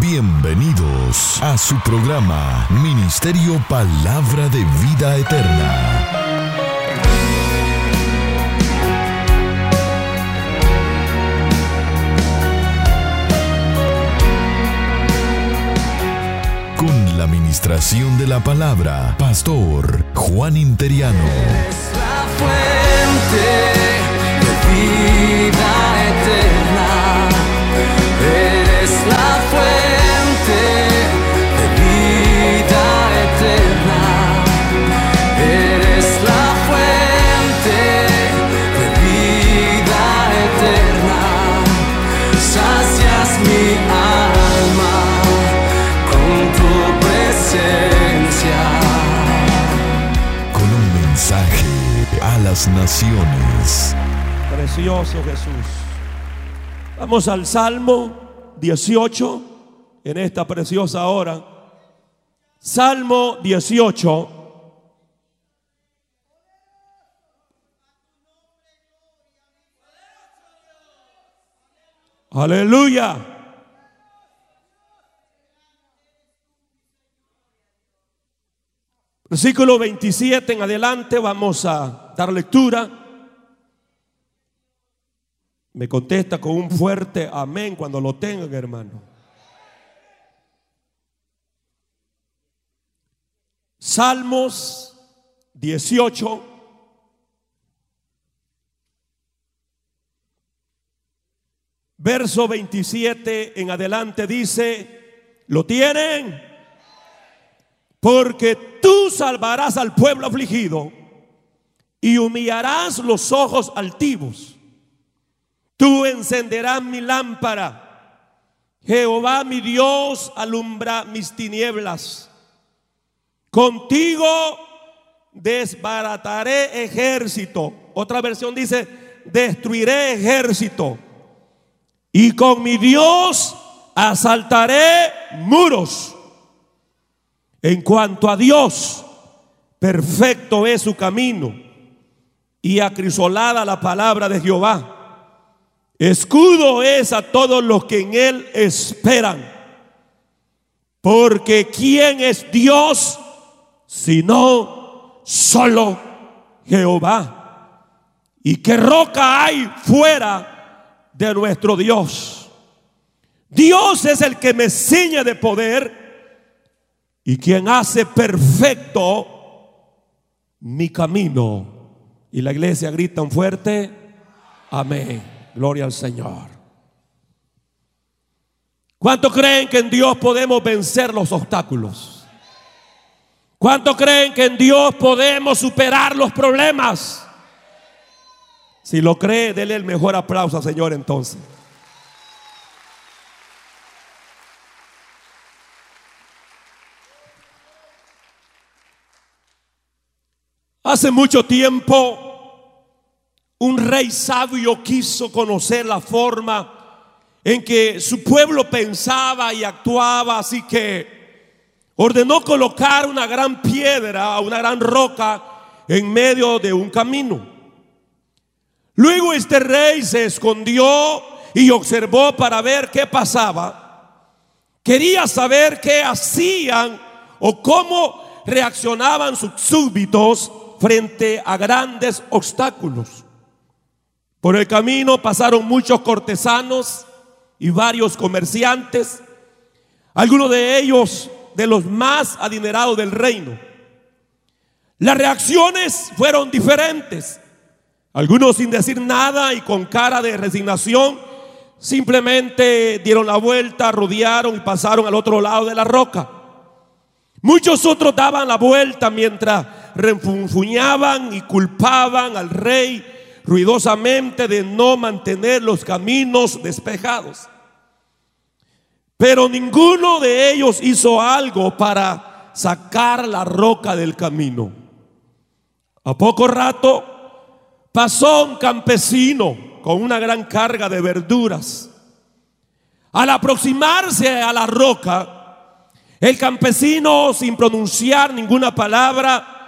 Bienvenidos a su programa Ministerio Palabra de Vida Eterna. Con la administración de la palabra, Pastor Juan Interiano. Es la fuente de vida eterna. Eres la fuente naciones. Precioso Jesús. Vamos al Salmo 18 en esta preciosa hora. Salmo 18. Aleluya. Versículo 27 en adelante vamos a dar lectura. Me contesta con un fuerte amén cuando lo tengan, hermano. Salmos 18. Verso 27 en adelante dice, ¿lo tienen? Porque tú salvarás al pueblo afligido y humillarás los ojos altivos. Tú encenderás mi lámpara. Jehová mi Dios alumbra mis tinieblas. Contigo desbarataré ejército. Otra versión dice, destruiré ejército. Y con mi Dios asaltaré muros. En cuanto a Dios, perfecto es su camino y acrisolada la palabra de Jehová. Escudo es a todos los que en él esperan. Porque ¿quién es Dios sino solo Jehová? ¿Y qué roca hay fuera de nuestro Dios? Dios es el que me ciñe de poder y quien hace perfecto mi camino. Y la iglesia grita un fuerte, amén. Gloria al Señor. ¿Cuánto creen que en Dios podemos vencer los obstáculos? ¿Cuánto creen que en Dios podemos superar los problemas? Si lo cree, dele el mejor aplauso Señor entonces. Hace mucho tiempo, un rey sabio quiso conocer la forma en que su pueblo pensaba y actuaba, así que ordenó colocar una gran piedra, una gran roca en medio de un camino. Luego este rey se escondió y observó para ver qué pasaba. Quería saber qué hacían o cómo reaccionaban sus súbditos frente a grandes obstáculos. Por el camino pasaron muchos cortesanos y varios comerciantes, algunos de ellos de los más adinerados del reino. Las reacciones fueron diferentes. Algunos sin decir nada y con cara de resignación, simplemente dieron la vuelta, rodearon y pasaron al otro lado de la roca. Muchos otros daban la vuelta mientras refunfuñaban y culpaban al rey ruidosamente de no mantener los caminos despejados. Pero ninguno de ellos hizo algo para sacar la roca del camino. A poco rato pasó un campesino con una gran carga de verduras. Al aproximarse a la roca, el campesino, sin pronunciar ninguna palabra,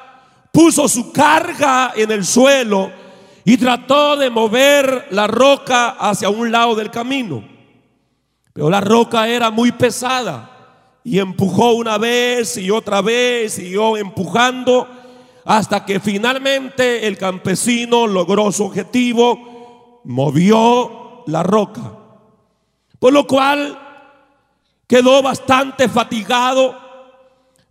puso su carga en el suelo y trató de mover la roca hacia un lado del camino. Pero la roca era muy pesada y empujó una vez y otra vez, siguió empujando hasta que finalmente el campesino logró su objetivo, movió la roca. Por lo cual quedó bastante fatigado,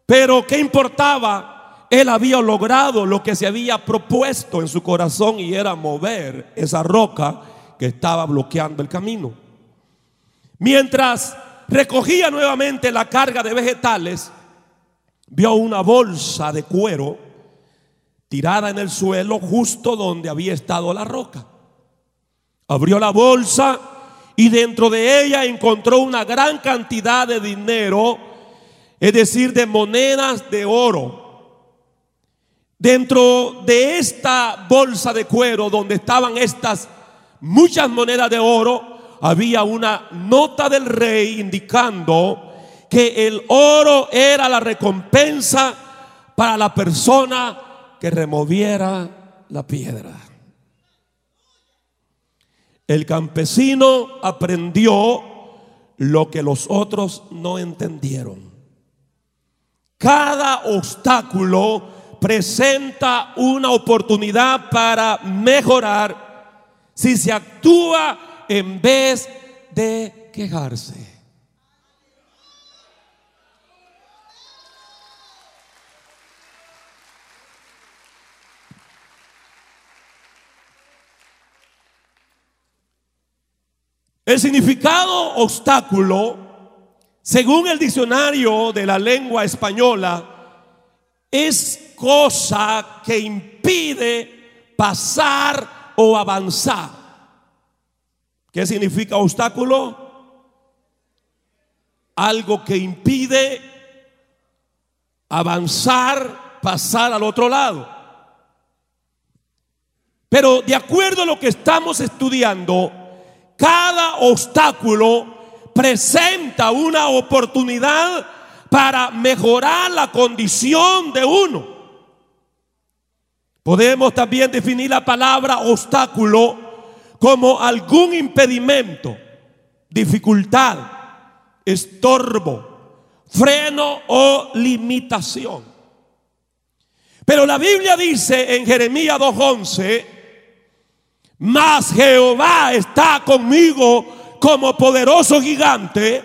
pero ¿qué importaba? Él había logrado lo que se había propuesto en su corazón y era mover esa roca que estaba bloqueando el camino. Mientras recogía nuevamente la carga de vegetales, vio una bolsa de cuero tirada en el suelo justo donde había estado la roca. Abrió la bolsa y dentro de ella encontró una gran cantidad de dinero, es decir, de monedas de oro. Dentro de esta bolsa de cuero donde estaban estas muchas monedas de oro, había una nota del rey indicando que el oro era la recompensa para la persona que removiera la piedra. El campesino aprendió lo que los otros no entendieron. Cada obstáculo presenta una oportunidad para mejorar si se actúa en vez de quejarse. El significado obstáculo, según el diccionario de la lengua española, es cosa que impide pasar o avanzar. ¿Qué significa obstáculo? Algo que impide avanzar, pasar al otro lado. Pero de acuerdo a lo que estamos estudiando, cada obstáculo presenta una oportunidad para mejorar la condición de uno. Podemos también definir la palabra obstáculo como algún impedimento, dificultad, estorbo, freno o limitación. Pero la Biblia dice en Jeremías 2.11, mas Jehová está conmigo como poderoso gigante,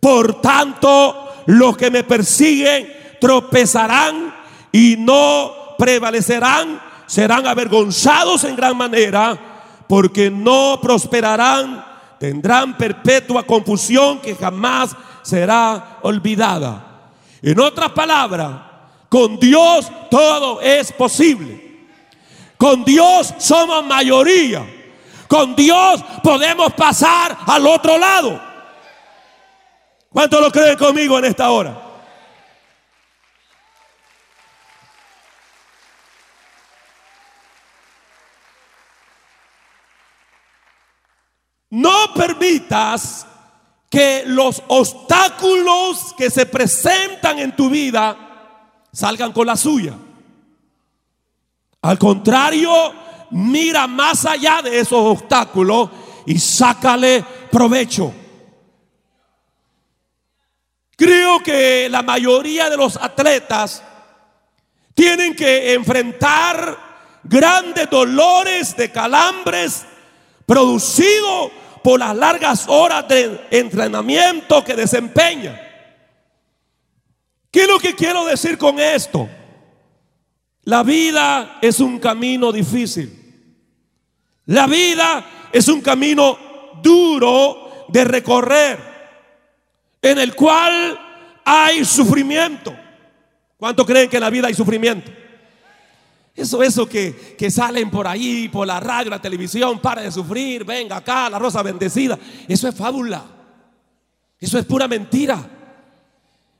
por tanto los que me persiguen tropezarán y no prevalecerán, serán avergonzados en gran manera porque no prosperarán, tendrán perpetua confusión que jamás será olvidada. En otras palabras, con Dios todo es posible. Con Dios somos mayoría. Con Dios podemos pasar al otro lado. ¿Cuántos lo creen conmigo en esta hora? Permitas que los obstáculos que se presentan en tu vida salgan con la suya. Al contrario, mira más allá de esos obstáculos y sácale provecho. Creo que la mayoría de los atletas tienen que enfrentar grandes dolores de calambres producido por las largas horas de entrenamiento que desempeña. ¿Qué es lo que quiero decir con esto? La vida es un camino difícil. La vida es un camino duro de recorrer, en el cual hay sufrimiento. ¿Cuánto creen que en la vida hay sufrimiento? Eso, eso que, que, salen por ahí, por la radio, la televisión, para de sufrir, venga acá, la rosa bendecida. Eso es fábula. Eso es pura mentira.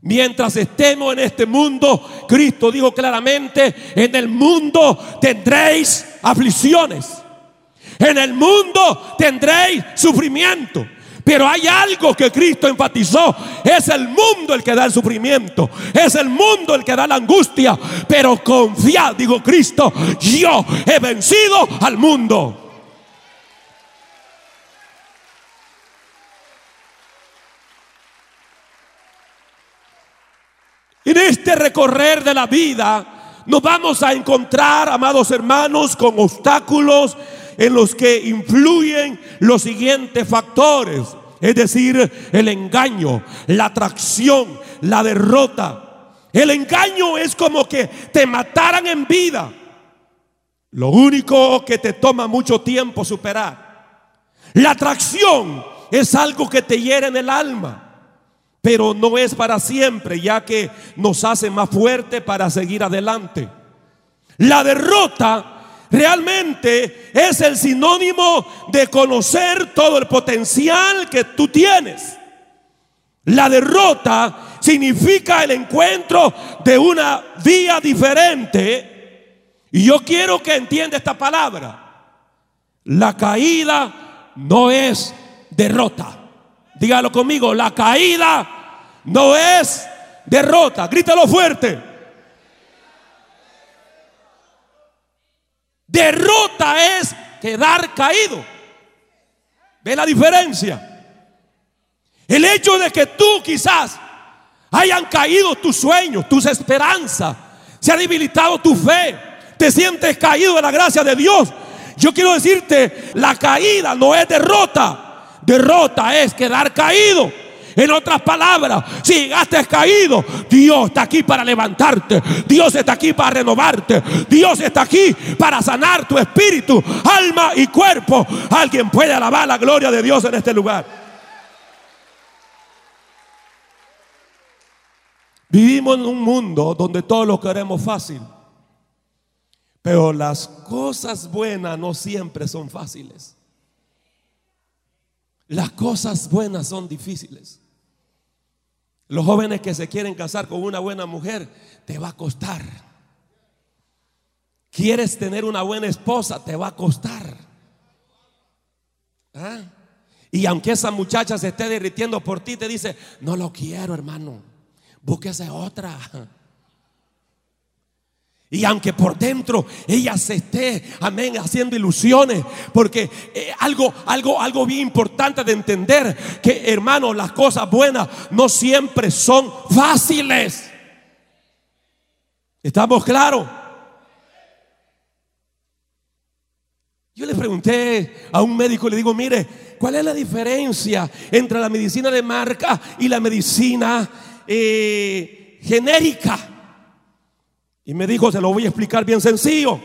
Mientras estemos en este mundo, Cristo dijo claramente, en el mundo tendréis aflicciones. En el mundo tendréis sufrimiento. Pero hay algo que Cristo enfatizó. Es el mundo el que da el sufrimiento. Es el mundo el que da la angustia. Pero confiad, digo Cristo, yo he vencido al mundo. En este recorrer de la vida nos vamos a encontrar, amados hermanos, con obstáculos, en los que influyen los siguientes factores. Es decir, el engaño, la atracción, la derrota. El engaño es como que te mataran en vida. Lo único que te toma mucho tiempo superar. La atracción es algo que te hiere en el alma pero no es para siempre, ya que nos hace más fuerte para seguir adelante. La derrota realmente es el sinónimo de conocer todo el potencial que tú tienes. La derrota significa el encuentro de una vía diferente. Y yo quiero que entienda esta palabra. La caída no es derrota. Dígalo conmigo, la caída no es derrota. Grítalo fuerte. Derrota es quedar caído. ¿Ve la diferencia? El hecho de que tú quizás hayan caído tus sueños, tus esperanzas, se ha debilitado tu fe, te sientes caído de la gracia de Dios. Yo quiero decirte, la caída no es derrota. Derrota es quedar caído. En otras palabras, si llegaste caído, Dios está aquí para levantarte. Dios está aquí para renovarte. Dios está aquí para sanar tu espíritu, alma y cuerpo. Alguien puede alabar la gloria de Dios en este lugar. Vivimos en un mundo donde todos lo queremos fácil. Pero las cosas buenas no siempre son fáciles. Las cosas buenas son difíciles. Los jóvenes que se quieren casar con una buena mujer, te va a costar. Quieres tener una buena esposa, te va a costar. ¿Ah? Y aunque esa muchacha se esté derritiendo por ti, te dice, no lo quiero, hermano. Búsquese otra. Y aunque por dentro ella se esté, amén, haciendo ilusiones, porque eh, algo, algo, algo bien importante de entender que, hermano, las cosas buenas no siempre son fáciles. ¿Estamos claros? Yo le pregunté a un médico, le digo, mire, ¿cuál es la diferencia entre la medicina de marca y la medicina eh, genérica? Y me dijo, se lo voy a explicar bien sencillo.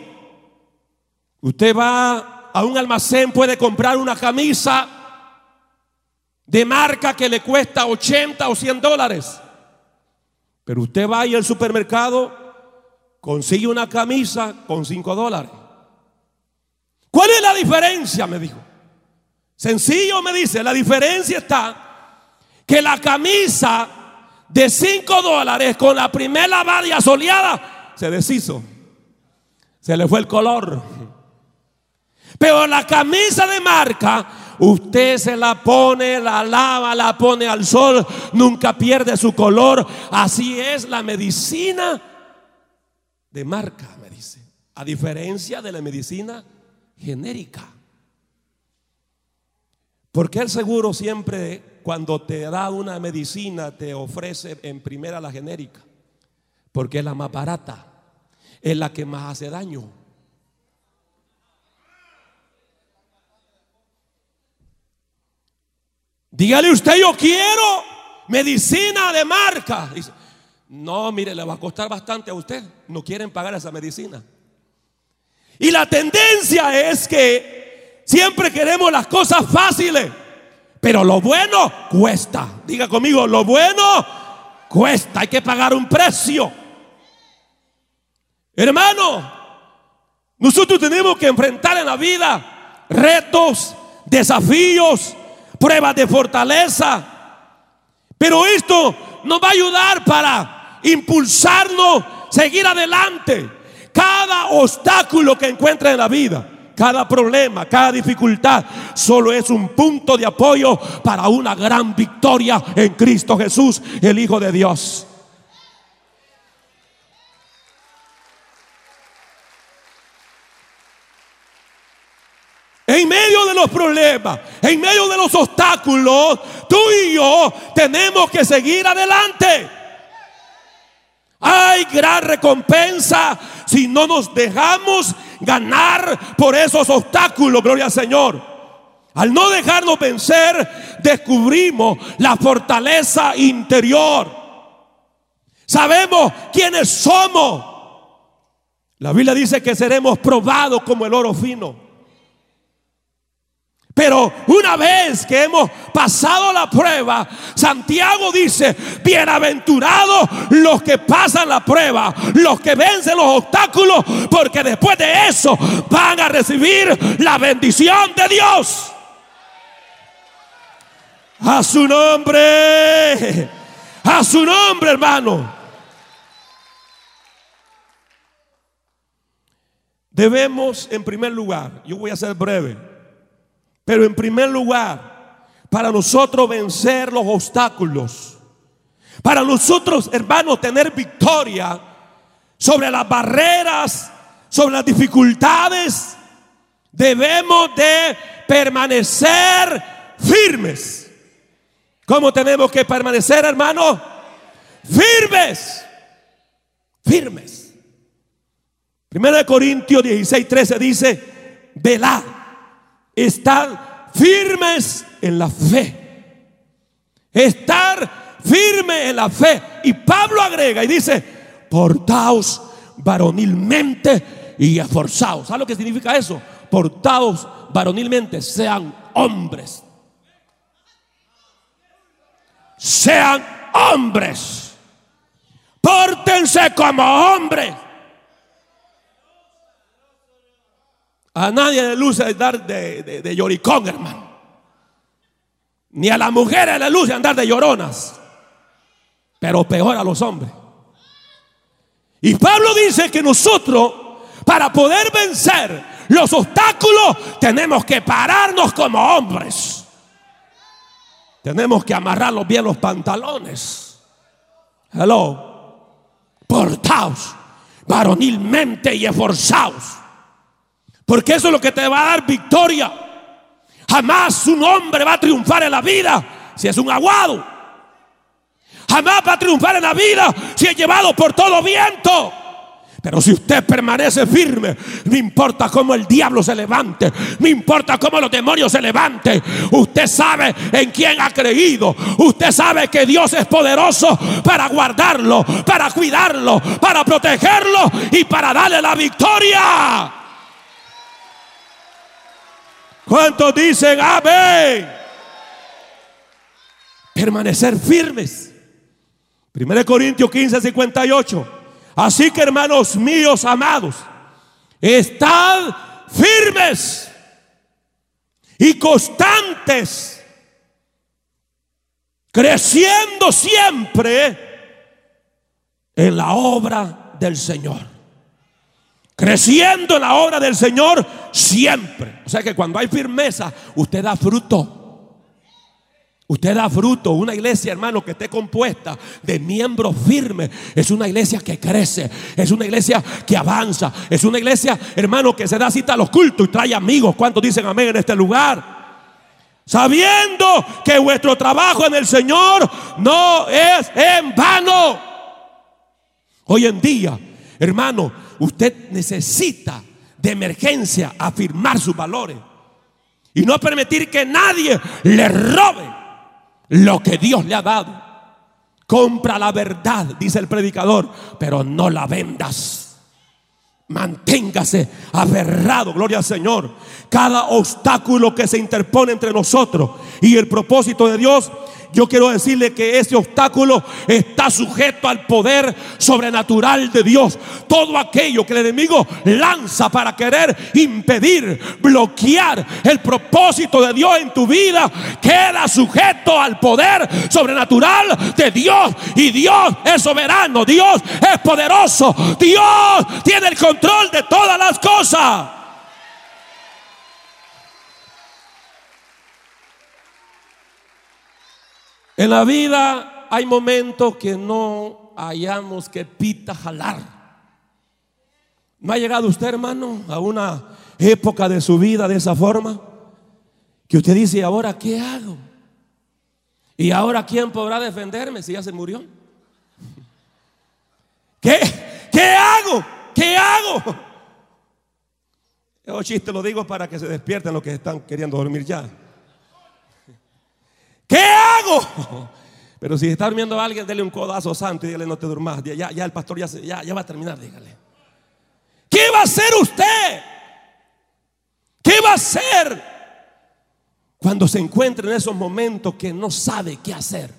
Usted va a un almacén, puede comprar una camisa de marca que le cuesta 80 o 100 dólares. Pero usted va al supermercado, consigue una camisa con 5 dólares. ¿Cuál es la diferencia? Me dijo. Sencillo me dice, la diferencia está que la camisa de 5 dólares con la primera lavada y asoleada se deshizo. Se le fue el color. Pero la camisa de marca, usted se la pone, la lava, la pone al sol, nunca pierde su color. Así es la medicina de marca, me dice. A diferencia de la medicina genérica. Porque el seguro siempre, cuando te da una medicina, te ofrece en primera la genérica? Porque es la más barata es la que más hace daño. Dígale usted, yo quiero medicina de marca. Dice, no, mire, le va a costar bastante a usted. No quieren pagar esa medicina. Y la tendencia es que siempre queremos las cosas fáciles. Pero lo bueno cuesta. Diga conmigo, lo bueno cuesta. Hay que pagar un precio. Hermano, nosotros tenemos que enfrentar en la vida retos, desafíos, pruebas de fortaleza. Pero esto nos va a ayudar para impulsarnos, seguir adelante. Cada obstáculo que encuentra en la vida, cada problema, cada dificultad, solo es un punto de apoyo para una gran victoria en Cristo Jesús, el Hijo de Dios. En medio de los problemas, en medio de los obstáculos, tú y yo tenemos que seguir adelante. Hay gran recompensa si no nos dejamos ganar por esos obstáculos, gloria al Señor. Al no dejarnos vencer, descubrimos la fortaleza interior. Sabemos quiénes somos. La Biblia dice que seremos probados como el oro fino. Pero una vez que hemos pasado la prueba, Santiago dice, bienaventurados los que pasan la prueba, los que vencen los obstáculos, porque después de eso van a recibir la bendición de Dios. A su nombre, a su nombre hermano. Debemos en primer lugar, yo voy a ser breve, pero en primer lugar, para nosotros vencer los obstáculos, para nosotros, hermanos, tener victoria sobre las barreras, sobre las dificultades, debemos de permanecer firmes. ¿Cómo tenemos que permanecer, hermanos? Firmes. Firmes. Primero de Corintios 16, 13 dice, velad estar firmes en la fe. Estar firme en la fe. Y Pablo agrega y dice, portaos varonilmente y esforzados. ¿Sabes lo que significa eso? Portaos varonilmente, sean hombres. Sean hombres. Pórtense como hombres. A nadie le luce dar de, de, de lloricón, hermano. Ni a las mujeres le luce andar de lloronas. Pero peor a los hombres. Y Pablo dice que nosotros, para poder vencer los obstáculos, tenemos que pararnos como hombres. Tenemos que amarrarlos bien los pantalones. Hello. Portaos varonilmente y esforzaos porque eso es lo que te va a dar victoria. Jamás un hombre va a triunfar en la vida si es un aguado. Jamás va a triunfar en la vida si es llevado por todo viento. Pero si usted permanece firme, no importa cómo el diablo se levante, no importa cómo los demonios se levanten, usted sabe en quién ha creído, usted sabe que Dios es poderoso para guardarlo, para cuidarlo, para protegerlo y para darle la victoria. ¿Cuántos dicen amén? Permanecer firmes. 1 Corintios 15, 58. Así que hermanos míos amados, estad firmes y constantes, creciendo siempre en la obra del Señor creciendo en la obra del Señor siempre. O sea que cuando hay firmeza, usted da fruto. Usted da fruto. Una iglesia, hermano, que esté compuesta de miembros firmes. Es una iglesia que crece. Es una iglesia que avanza. Es una iglesia, hermano, que se da cita a los cultos y trae amigos. ¿Cuántos dicen amén en este lugar? Sabiendo que vuestro trabajo en el Señor no es en vano. Hoy en día, hermano, usted necesita de emergencia afirmar sus valores y no permitir que nadie le robe lo que Dios le ha dado. Compra la verdad, dice el predicador, pero no la vendas. Manténgase aferrado, gloria al Señor. Cada obstáculo que se interpone entre nosotros y el propósito de Dios yo quiero decirle que ese obstáculo está sujeto al poder sobrenatural de Dios. Todo aquello que el enemigo lanza para querer impedir, bloquear el propósito de Dios en tu vida, queda sujeto al poder sobrenatural de Dios. Y Dios es soberano, Dios es poderoso, Dios tiene el control de todas las cosas. En la vida hay momentos que no hayamos que pita jalar. ¿No ha llegado usted, hermano, a una época de su vida de esa forma? Que usted dice, ¿y ahora qué hago? ¿Y ahora quién podrá defenderme si ya se murió? ¿Qué? ¿Qué hago? ¿Qué hago? Yo chiste lo digo para que se despierten los que están queriendo dormir ya. ¿Qué hago? Pero si está durmiendo alguien, dele un codazo santo y dígale no te durmas. Ya, el pastor ya, va a terminar, dígale. ¿Qué va a hacer usted? ¿Qué va a hacer cuando se encuentre en esos momentos que no sabe qué hacer?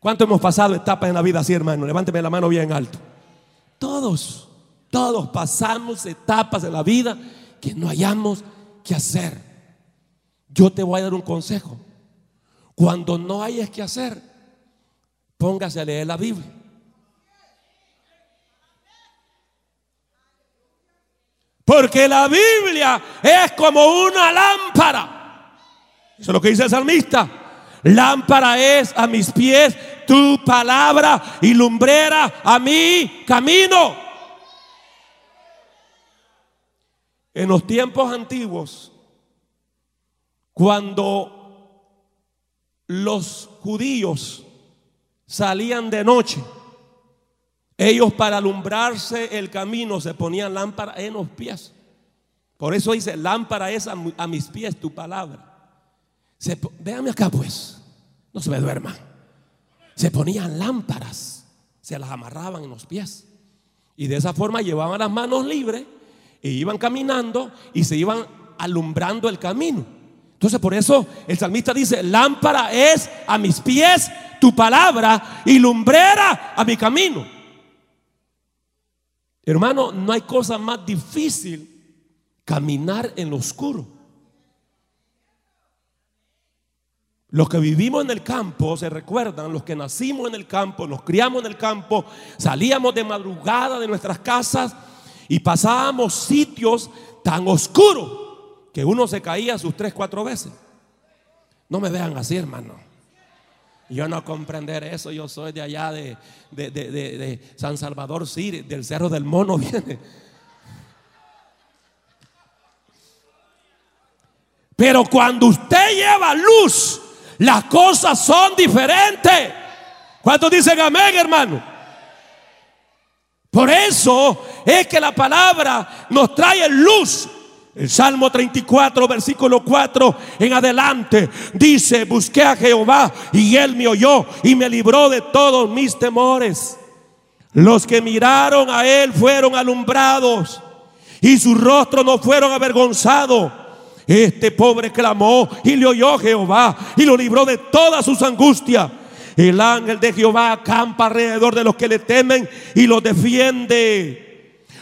¿Cuánto hemos pasado etapas en la vida así, hermano? Levánteme la mano bien alto. Todos, todos pasamos etapas en la vida que no hayamos que hacer. Yo te voy a dar un consejo. Cuando no hayas que hacer, póngase a leer la Biblia. Porque la Biblia es como una lámpara. Eso es lo que dice el salmista. Lámpara es a mis pies tu palabra y lumbrera a mi camino. En los tiempos antiguos, cuando los judíos salían de noche, ellos para alumbrarse el camino se ponían lámpara en los pies. Por eso dice, lámpara es a, mis pies tu palabra. Se, véame acá pues, no se me duerma. Se ponían lámparas, se las amarraban en los pies. Y de esa forma llevaban las manos libres e iban caminando y se iban alumbrando el camino. Entonces por eso el salmista dice, lámpara es a mis pies tu palabra y lumbrera a mi camino. Hermano, no hay cosa más difícil caminar en lo oscuro. Los que vivimos en el campo, se recuerdan, los que nacimos en el campo, nos criamos en el campo, salíamos de madrugada de nuestras casas y pasábamos sitios tan oscuros que uno se caía sus tres, cuatro veces. No me vean así, hermano. Yo no comprender eso. Yo soy de allá de, de, San Salvador, sí, del Cerro del Mono viene. Pero cuando usted lleva luz, las cosas son diferentes. ¿Cuántos dicen amén, hermano? Por eso es que la palabra nos trae luz el Salmo 34, versículo 4 en adelante dice, busqué a Jehová y él me oyó y me libró de todos mis temores. Los que miraron a él fueron alumbrados y sus rostros no fueron avergonzados. Este pobre clamó y le oyó Jehová y lo libró de todas sus angustias. El ángel de Jehová acampa alrededor de los que le temen y los defiende.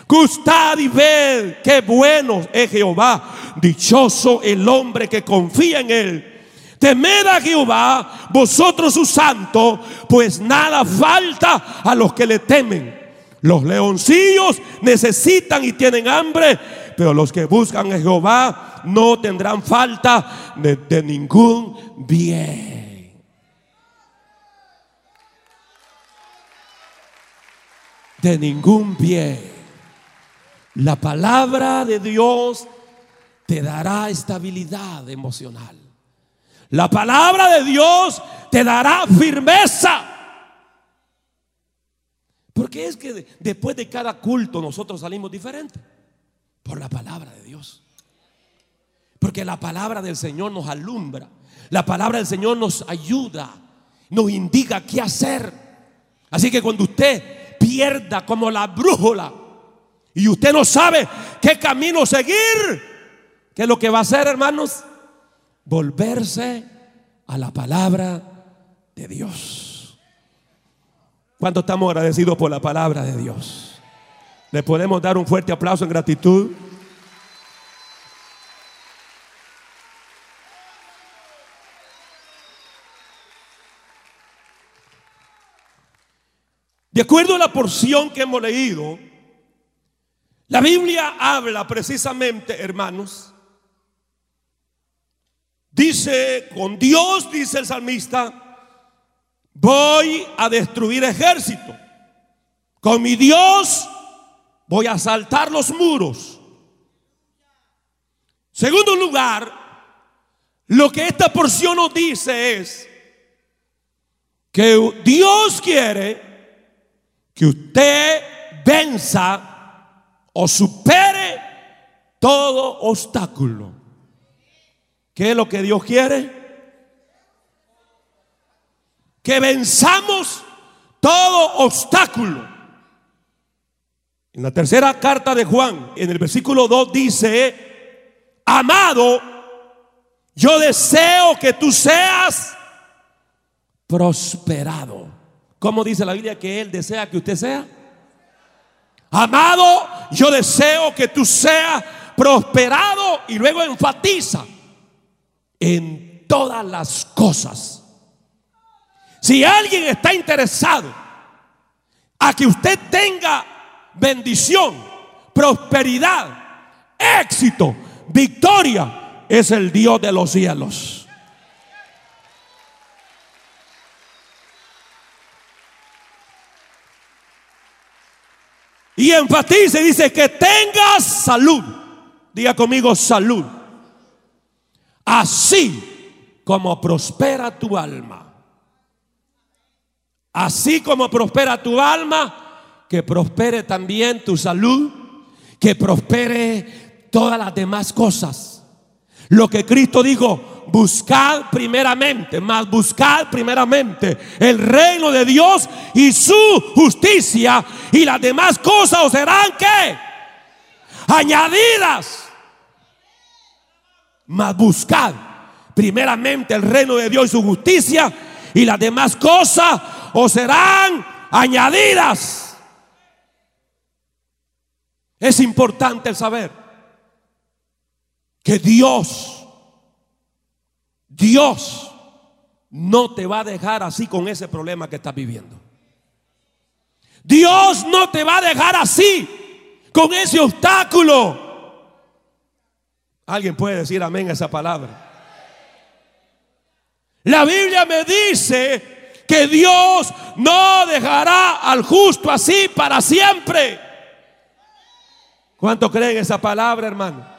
Gustad y ved qué bueno es Jehová. Dichoso el hombre que confía en él. Temed a Jehová, vosotros sus santos, pues nada falta a los que le temen. Los leoncillos necesitan y tienen hambre, pero los que buscan a Jehová no tendrán falta de, de ningún bien. De ningún bien. La palabra de Dios te dará estabilidad emocional. La palabra de Dios te dará firmeza. Porque es que después de cada culto nosotros salimos diferentes. Por la palabra de Dios. Porque la palabra del Señor nos alumbra. La palabra del Señor nos ayuda. Nos indica qué hacer. Así que cuando usted pierda como la brújula y usted no sabe qué camino seguir, ¿qué es lo que va a hacer, hermanos? Volverse a la palabra de Dios. ¿Cuánto estamos agradecidos por la palabra de Dios? Le podemos dar un fuerte aplauso en gratitud. De acuerdo a la porción que hemos leído, la Biblia habla precisamente, hermanos, dice, con Dios, dice el salmista, voy a destruir ejército. Con mi Dios voy a saltar los muros. Segundo lugar, lo que esta porción nos dice es que Dios quiere que usted venza o supere todo obstáculo. ¿Qué es lo que Dios quiere? Que venzamos todo obstáculo. En la tercera carta de Juan, en el versículo 2 dice, amado, yo deseo que tú seas prosperado. ¿Cómo dice la Biblia que Él desea que usted sea? Amado, yo deseo que tú seas prosperado y luego enfatiza en todas las cosas. Si alguien está interesado a que usted tenga bendición, prosperidad, éxito, victoria, es el Dios de los cielos. Y enfatiza y dice que tengas salud. Diga conmigo salud. Así como prospera tu alma. Así como prospera tu alma, que prospere también tu salud, que prospere todas las demás cosas. Lo que Cristo dijo, buscad primeramente, más buscad primeramente el reino de Dios y su justicia y las demás cosas os serán que añadidas. Más buscad primeramente el reino de Dios y su justicia y las demás cosas o serán añadidas. Es importante el saber que Dios, Dios no te va a dejar así con ese problema que estás viviendo. Dios no te va a dejar así con ese obstáculo. Alguien puede decir amén a esa palabra. La Biblia me dice que Dios no dejará al justo así para siempre. ¿Cuánto creen esa palabra, hermano?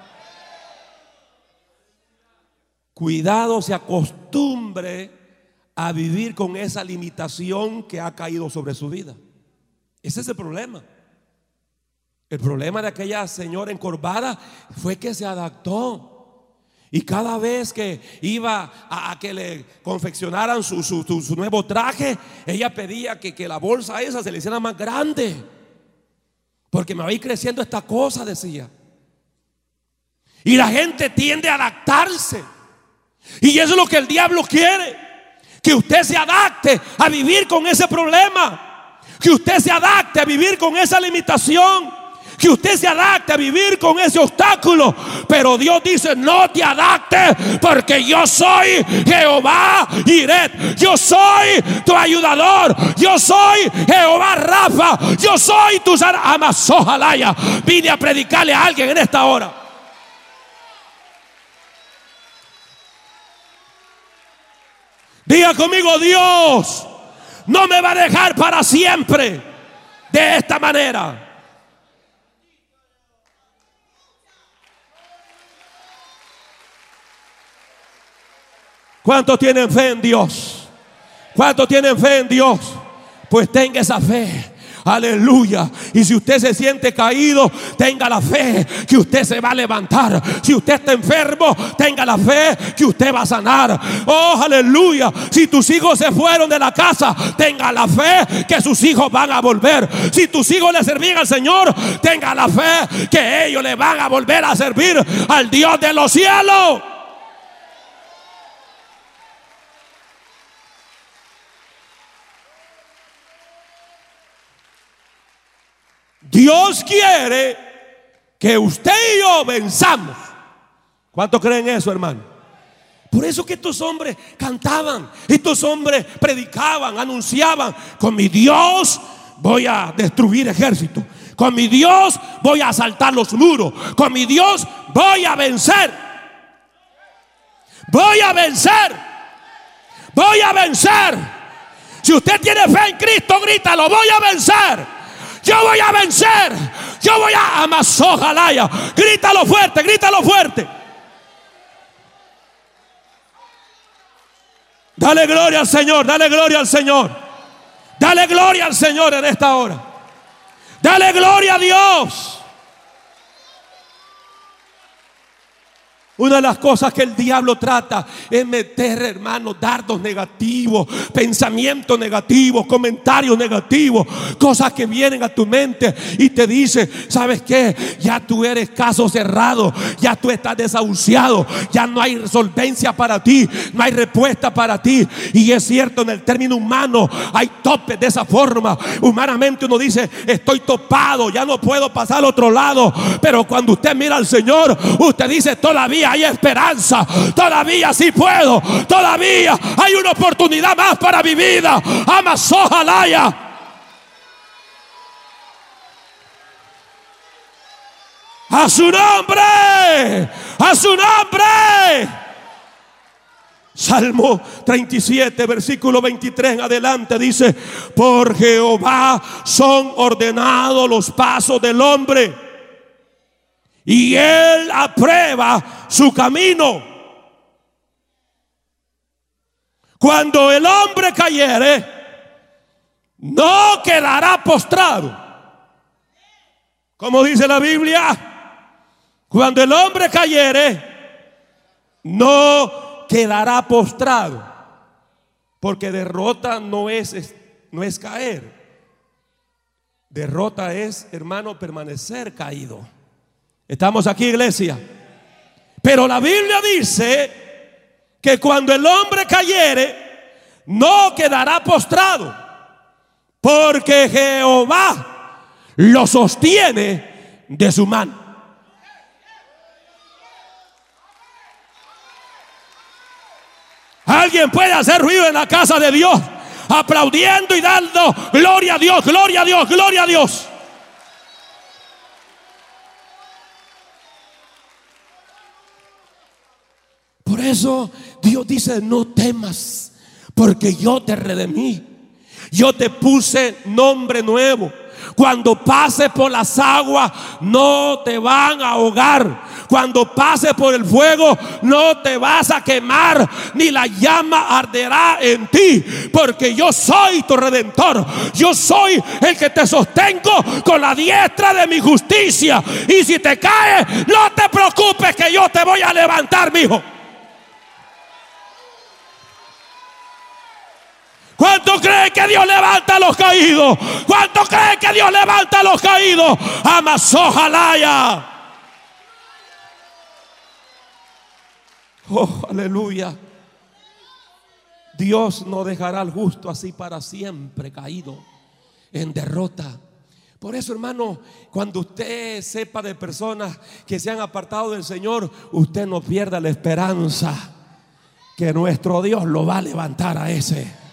Cuidado, se acostumbre a vivir con esa limitación que ha caído sobre su vida. Ese es el problema. El problema de aquella señora encorvada fue que se adaptó. Y cada vez que iba a, que le confeccionaran su, nuevo traje, ella pedía que, que la bolsa esa se le hiciera más grande. Porque me va a ir creciendo esta cosa, decía. Y la gente tiende a adaptarse. Y eso es lo que el diablo quiere. Que usted se adapte a vivir con ese problema. Que usted se adapte a vivir con esa limitación que usted se adapte a vivir con ese obstáculo. Pero Dios dice, no te adaptes porque yo soy Jehová Iret. Yo soy tu ayudador. Yo soy Jehová Rafa. Yo soy tu Amazojalaya. Vine a predicarle a alguien en esta hora. Diga conmigo, Dios no me va a dejar para siempre de esta manera. ¿Cuántos tienen fe en Dios? ¿Cuántos tienen fe en Dios? Pues tenga esa fe. Aleluya. Y si usted se siente caído, tenga la fe que usted se va a levantar. Si usted está enfermo, tenga la fe que usted va a sanar. Oh, aleluya. Si tus hijos se fueron de la casa, tenga la fe que sus hijos van a volver. Si tus hijos le servían al Señor, tenga la fe que ellos le van a volver a servir al Dios de los cielos. Dios quiere que usted y yo venzamos. ¿Cuántos creen eso, hermano? Por eso que estos hombres cantaban, estos hombres predicaban, anunciaban, con mi Dios voy a destruir ejércitos, con mi Dios voy a asaltar los muros, con mi Dios voy a vencer. Voy a vencer. Voy a vencer. Si usted tiene fe en Cristo, grita, lo voy a vencer. Yo voy a vencer. Yo voy a Amazojalaya. Grítalo fuerte, grítalo fuerte. Dale gloria al Señor, dale gloria al Señor. Dale gloria al Señor en esta hora. Dale gloria a Dios. Una de las cosas que el diablo trata es meter, hermanos, dardos negativos, pensamientos negativos, comentarios negativos, cosas que vienen a tu mente y te dice, ¿sabes qué? Ya tú eres caso cerrado, ya tú estás desahuciado, ya no hay solvencia para ti, no hay respuesta para ti. Y es cierto, en el término humano hay topes de esa forma. Humanamente uno dice, estoy topado, ya no puedo pasar al otro lado. Pero cuando usted mira al Señor, usted dice, todavía hay esperanza. Todavía sí puedo. Todavía hay una oportunidad más para mi vida. Amazojalaya. A su nombre. A su nombre. Salmo 37, versículo 23 en adelante dice, por Jehová son ordenados los pasos del hombre y él aprueba su camino. Cuando el hombre cayere, no quedará postrado. Como dice la Biblia, cuando el hombre cayere, no quedará postrado. Porque derrota no es, no es caer. Derrota es, hermano, permanecer caído. Estamos aquí, iglesia. Pero la Biblia dice que cuando el hombre cayere, no quedará postrado, porque Jehová lo sostiene de su mano. Alguien puede hacer ruido en la casa de Dios, aplaudiendo y dando gloria a Dios, gloria a Dios, gloria a Dios. Eso Dios dice, no temas, porque yo te redemí. Yo te puse nombre nuevo. Cuando pases por las aguas, no te van a ahogar. Cuando pases por el fuego, no te vas a quemar, ni la llama arderá en ti. Porque yo soy tu redentor. Yo soy el que te sostengo con la diestra de mi justicia. Y si te caes, no te preocupes que yo te voy a levantar, mi hijo. ¿Cuánto cree que Dios levanta a los caídos? ¿Cuánto cree que Dios levanta a los caídos? Amazojalaya. Oh, aleluya. Dios no dejará al justo así para siempre caído en derrota. Por eso, hermano, cuando usted sepa de personas que se han apartado del Señor, usted no pierda la esperanza que nuestro Dios lo va a levantar a ese.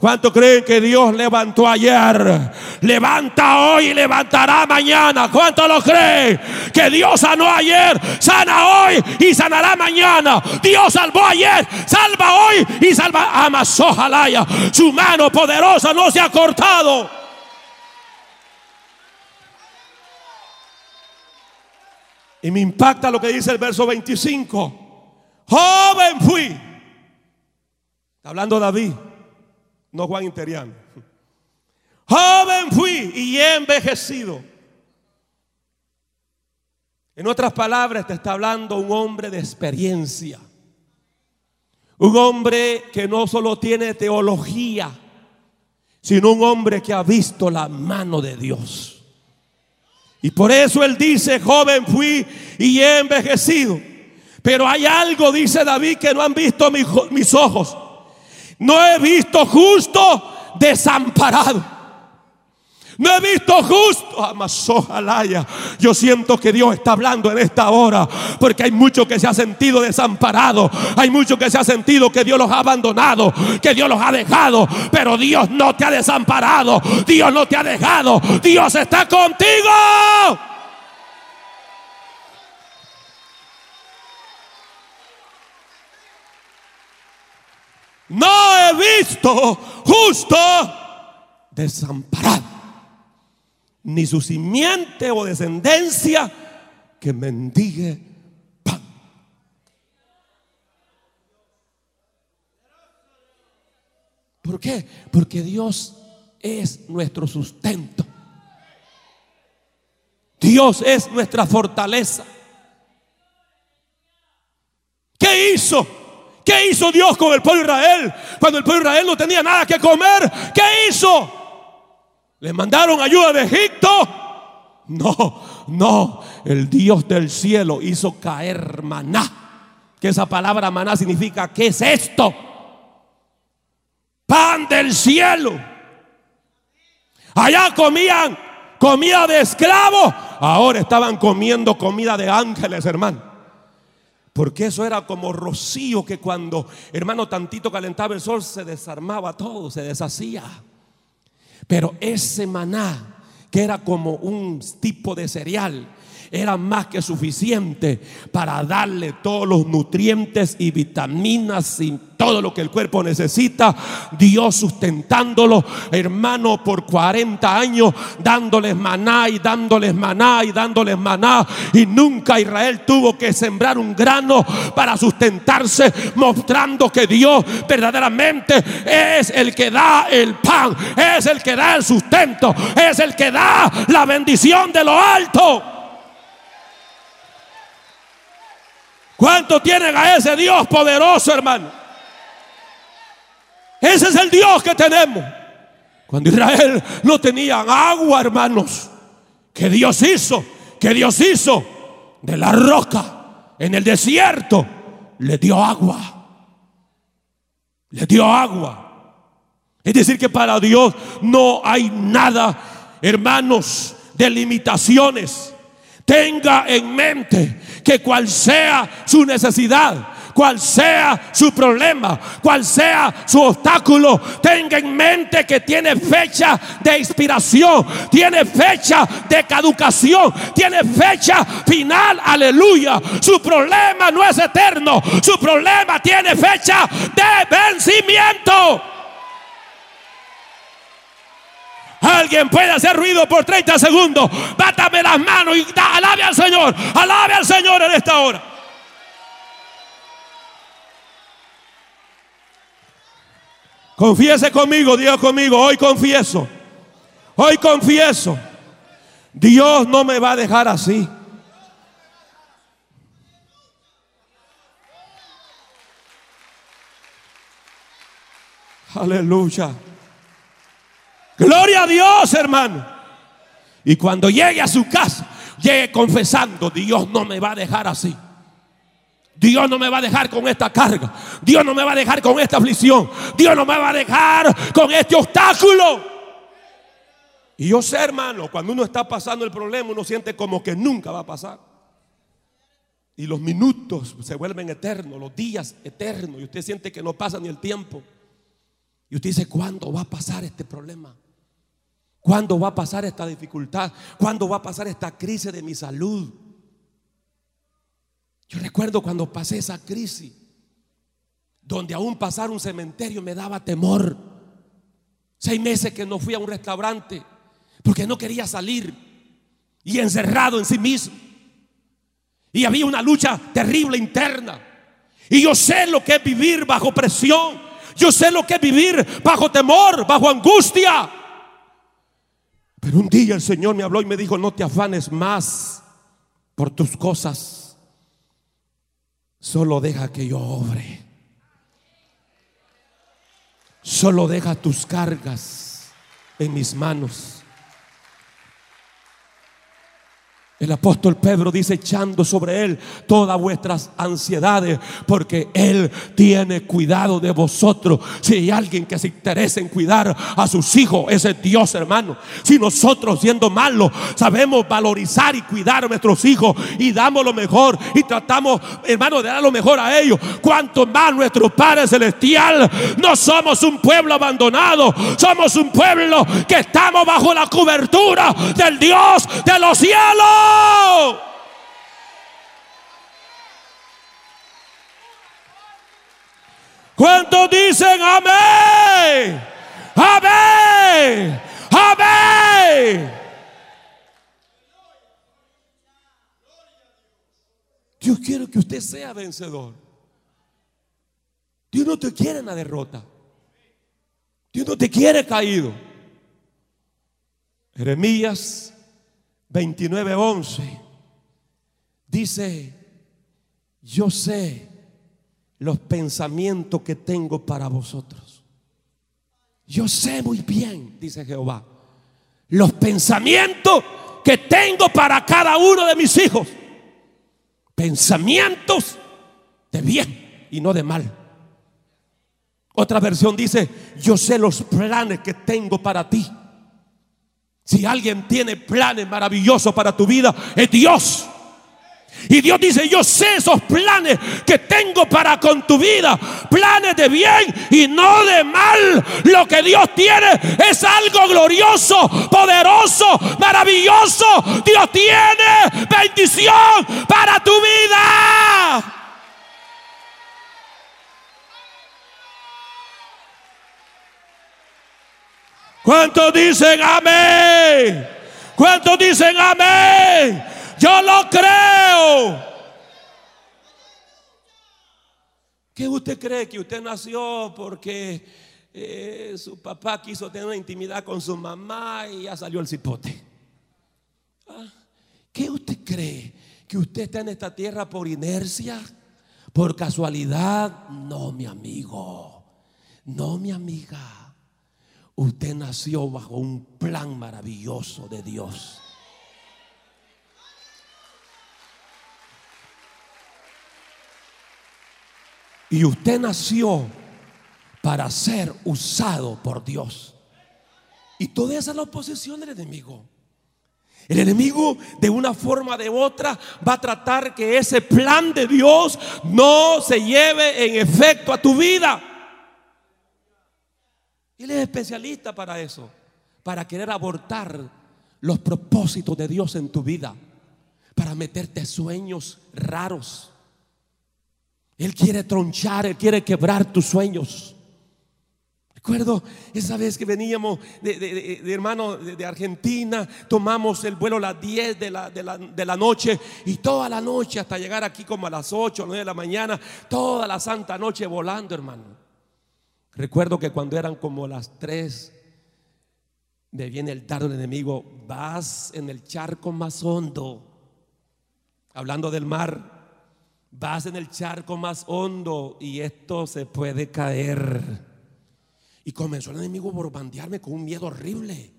¿Cuánto creen que Dios levantó ayer? Levanta hoy y levantará mañana. ¿Cuánto lo creen? Que Dios sanó ayer, sana hoy y sanará mañana. Dios salvó ayer, salva hoy y salva. Amasó Jalaya. Su mano poderosa no se ha cortado. Y me impacta lo que dice el verso 25. Joven fui. Está hablando David no Juan Interiano. Joven fui y he envejecido. En otras palabras, te está hablando un hombre de experiencia. Un hombre que no solo tiene teología, sino un hombre que ha visto la mano de Dios. Y por eso él dice, joven fui y he envejecido. Pero hay algo, dice David, que no han visto mis, ojos no he visto justo desamparado. No he visto justo. Amazojalaya. Yo siento que Dios está hablando en esta hora. Porque hay muchos que se ha sentido desamparado. Hay muchos que se ha sentido que Dios los ha abandonado. Que Dios los ha dejado. Pero Dios no te ha desamparado. Dios no te ha dejado. Dios está contigo. No he visto justo desamparado, ni su simiente o descendencia que mendigue pan. ¿Por qué? Porque Dios es nuestro sustento. Dios es nuestra fortaleza. ¿Qué hizo? ¿Qué hizo Dios con el pueblo de Israel? Cuando el pueblo de Israel no tenía nada que comer, ¿qué hizo? ¿Le mandaron ayuda de Egipto? No, no. El Dios del cielo hizo caer maná. Que esa palabra maná significa, ¿qué es esto? Pan del cielo. Allá comían comida de esclavos. Ahora estaban comiendo comida de ángeles, hermano. Porque eso era como rocío que cuando, hermano, tantito calentaba el sol, se desarmaba todo, se deshacía. Pero ese maná, que era como un tipo de cereal, era más que suficiente para darle todos los nutrientes y vitaminas y todo lo que el cuerpo necesita. Dios sustentándolo, hermano, por 40 años, dándoles maná y dándoles maná y dándoles maná. Y nunca Israel tuvo que sembrar un grano para sustentarse, mostrando que Dios verdaderamente es el que da el pan, es el que da el sustento, es el que da la bendición de lo alto. ¿Cuánto tienen a ese Dios poderoso, hermano? Ese es el Dios que tenemos. Cuando Israel no tenía agua, hermanos, que Dios hizo, que Dios hizo de la roca en el desierto, le dio agua. Le dio agua. Es decir, que para Dios no hay nada, hermanos, de limitaciones. Tenga en mente que cual sea su necesidad, cual sea su problema, cual sea su obstáculo, tenga en mente que tiene fecha de inspiración, tiene fecha de caducación, tiene fecha final, aleluya. Su problema no es eterno, su problema tiene fecha de vencimiento. Alguien puede hacer ruido por 30 segundos. Bátame las manos y alabe al Señor. Alabe al Señor en esta hora. Confiese conmigo, diga conmigo, hoy confieso. Hoy confieso. Dios no me va a dejar así. Aleluya. Gloria a Dios, hermano. Y cuando llegue a su casa, llegue confesando, Dios no me va a dejar así. Dios no me va a dejar con esta carga. Dios no me va a dejar con esta aflicción. Dios no me va a dejar con este obstáculo. Y yo sé, hermano, cuando uno está pasando el problema, uno siente como que nunca va a pasar. Y los minutos se vuelven eternos, los días eternos. Y usted siente que no pasa ni el tiempo. Y usted dice, ¿cuándo va a pasar este problema? ¿Cuándo va a pasar esta dificultad? ¿Cuándo va a pasar esta crisis de mi salud? Yo recuerdo cuando pasé esa crisis, donde aún pasar un cementerio me daba temor. Seis meses que no fui a un restaurante porque no quería salir y encerrado en sí mismo. Y había una lucha terrible interna. Y yo sé lo que es vivir bajo presión. Yo sé lo que es vivir bajo temor, bajo angustia. Pero un día el Señor me habló y me dijo, no te afanes más por tus cosas. Solo deja que yo obre. Solo deja tus cargas en mis manos. El apóstol Pedro dice echando sobre él todas vuestras ansiedades porque él tiene cuidado de vosotros. Si hay alguien que se interesa en cuidar a sus hijos, ese es Dios, hermano. Si nosotros siendo malos sabemos valorizar y cuidar a nuestros hijos y damos lo mejor y tratamos, hermano, de dar lo mejor a ellos, cuanto más nuestro Padre celestial, no somos un pueblo abandonado, somos un pueblo que estamos bajo la cobertura del Dios de los cielos. ¿Cuántos dicen amén? Amén. Amén. Dios quiere que usted sea vencedor. Dios no te quiere en la derrota. Dios no te quiere caído. Jeremías 29:11 dice, yo sé los pensamientos que tengo para vosotros. Yo sé muy bien, dice Jehová, los pensamientos que tengo para cada uno de mis hijos. Pensamientos de bien y no de mal. Otra versión dice, yo sé los planes que tengo para ti. Si alguien tiene planes maravillosos para tu vida, es Dios. Y Dios dice, yo sé esos planes que tengo para con tu vida. Planes de bien y no de mal. Lo que Dios tiene es algo glorioso, poderoso, maravilloso. Dios tiene bendición para tu vida. ¿Cuántos dicen amén? ¿Cuántos dicen amén? Yo lo creo. ¿Qué usted cree que usted nació porque eh, su papá quiso tener una intimidad con su mamá y ya salió el cipote? ¿Ah? ¿Qué usted cree? ¿Que usted está en esta tierra por inercia? ¿Por casualidad? No, mi amigo. No, mi amiga. Usted nació bajo un plan maravilloso de Dios. Y usted nació para ser usado por Dios. Y toda esa es la oposición del enemigo. El enemigo de una forma o de otra va a tratar que ese plan de Dios no se lleve en efecto a tu vida. Él es especialista para eso, para querer abortar los propósitos de Dios en tu vida, para meterte sueños raros él quiere tronchar, Él quiere quebrar tus sueños. Recuerdo esa vez que veníamos de, hermano de, Argentina, tomamos el vuelo a las 10 de la, de la, noche y toda la noche hasta llegar aquí como a las 8 o 9 de la mañana, toda la santa noche volando, hermano. Recuerdo que cuando eran como las 3, me viene el dardo del enemigo, vas en el charco más hondo, hablando del mar, Vas en el charco más hondo y esto se puede caer. Y comenzó el enemigo a borbandearme con un miedo horrible.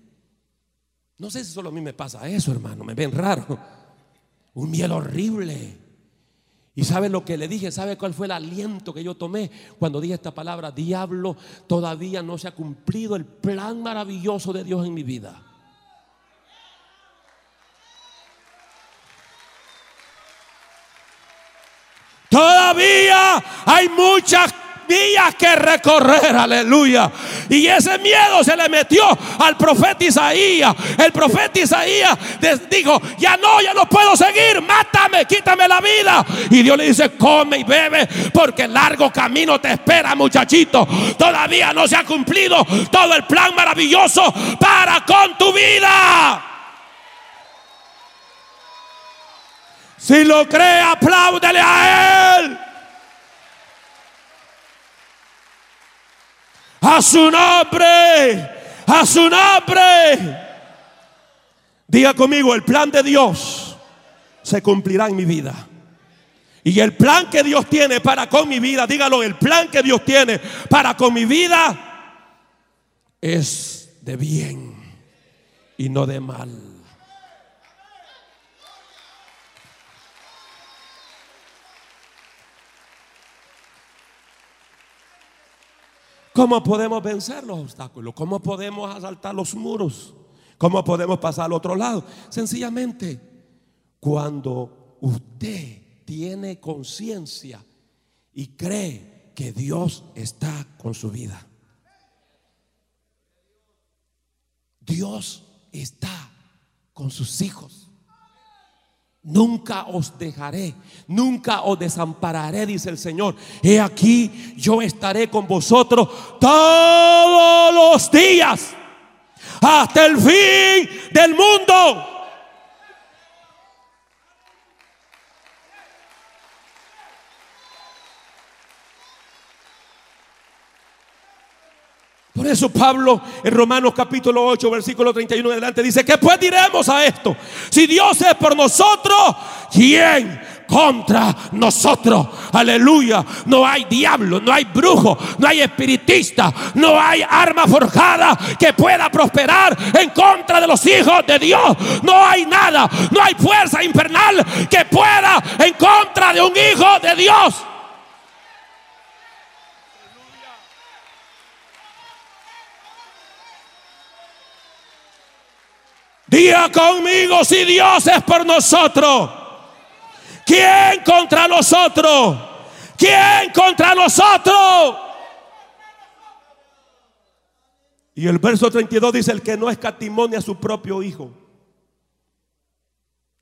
No sé si solo a mí me pasa eso, hermano, me ven raro. Un miedo horrible. Y sabe lo que le dije, sabe cuál fue el aliento que yo tomé cuando dije esta palabra, diablo, todavía no se ha cumplido el plan maravilloso de Dios en mi vida. Todavía hay muchas vías que recorrer, aleluya. Y ese miedo se le metió al profeta Isaías. El profeta Isaías dijo, ya no, ya no puedo seguir, mátame, quítame la vida. Y Dios le dice, come y bebe, porque largo camino te espera, muchachito. Todavía no se ha cumplido todo el plan maravilloso para con tu vida. Si lo cree, apláudele a Él. A su nombre, a su nombre. Diga conmigo, el plan de Dios se cumplirá en mi vida. Y el plan que Dios tiene para con mi vida, dígalo, el plan que Dios tiene para con mi vida es de bien y no de mal. ¿Cómo podemos vencer los obstáculos? ¿Cómo podemos asaltar los muros? ¿Cómo podemos pasar al otro lado? Sencillamente, cuando usted tiene conciencia y cree que Dios está con su vida. Dios está con sus hijos. Nunca os dejaré, nunca os desampararé, dice el Señor. He aquí, yo estaré con vosotros todos los días, hasta el fin del mundo. Eso Pablo en Romanos capítulo 8, versículo 31 en adelante dice, ¿qué pues diremos a esto? Si Dios es por nosotros, ¿quién contra nosotros? Aleluya. No hay diablo, no hay brujo, no hay espiritista, no hay arma forjada que pueda prosperar en contra de los hijos de Dios. No hay nada, no hay fuerza infernal que pueda en contra de un hijo de Dios. Diga conmigo si Dios es por nosotros. ¿Quién contra nosotros? ¿Quién contra nosotros? Y el verso 32 dice, el que no escatimó ni a su propio hijo.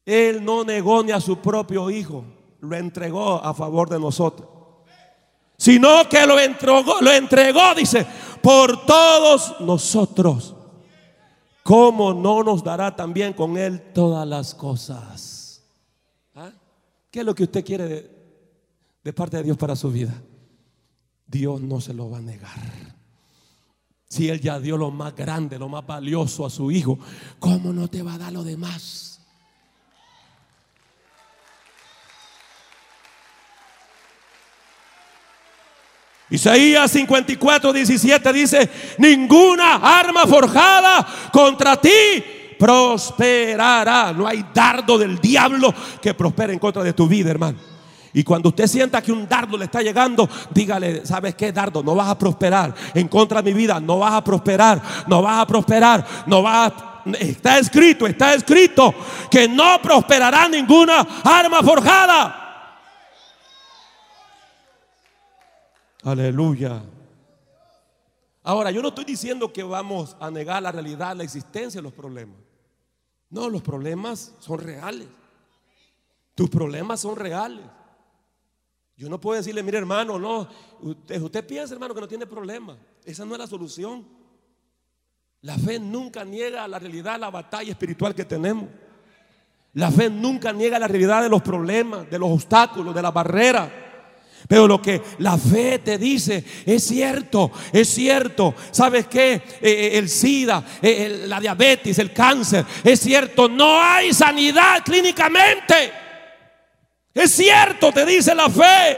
Él no negó ni a su propio hijo. Lo entregó a favor de nosotros. Sino que lo entregó, lo entregó, dice, por todos nosotros. ¿Cómo no nos dará también con Él todas las cosas? ¿Ah? ¿Qué es lo que usted quiere de, de parte de Dios para su vida? Dios no se lo va a negar. Si Él ya dio lo más grande, lo más valioso a su Hijo, ¿cómo no te va a dar lo demás? Isaías 54, 17 dice, ninguna arma forjada contra ti prosperará. No hay dardo del diablo que prospere en contra de tu vida, hermano. Y cuando usted sienta que un dardo le está llegando, dígale, ¿sabes qué, dardo? No vas a prosperar en contra de mi vida, no vas a prosperar, no vas a prosperar, no vas a... Está escrito, está escrito que no prosperará ninguna arma forjada. Aleluya. Ahora, yo no estoy diciendo que vamos a negar la realidad, la existencia de los problemas. No, los problemas son reales. Tus problemas son reales. Yo no puedo decirle, mire hermano, no, usted, piensa hermano que no tiene problema. Esa no es la solución. La fe nunca niega la realidad, la batalla espiritual que tenemos. La fe nunca niega la realidad de los problemas, de los obstáculos, de las barreras. Pero lo que la fe te dice es cierto, es cierto. ¿Sabes qué? Eh, eh, el SIDA, eh, la diabetes, el cáncer, es cierto. No hay sanidad clínicamente. Es cierto, te dice la fe.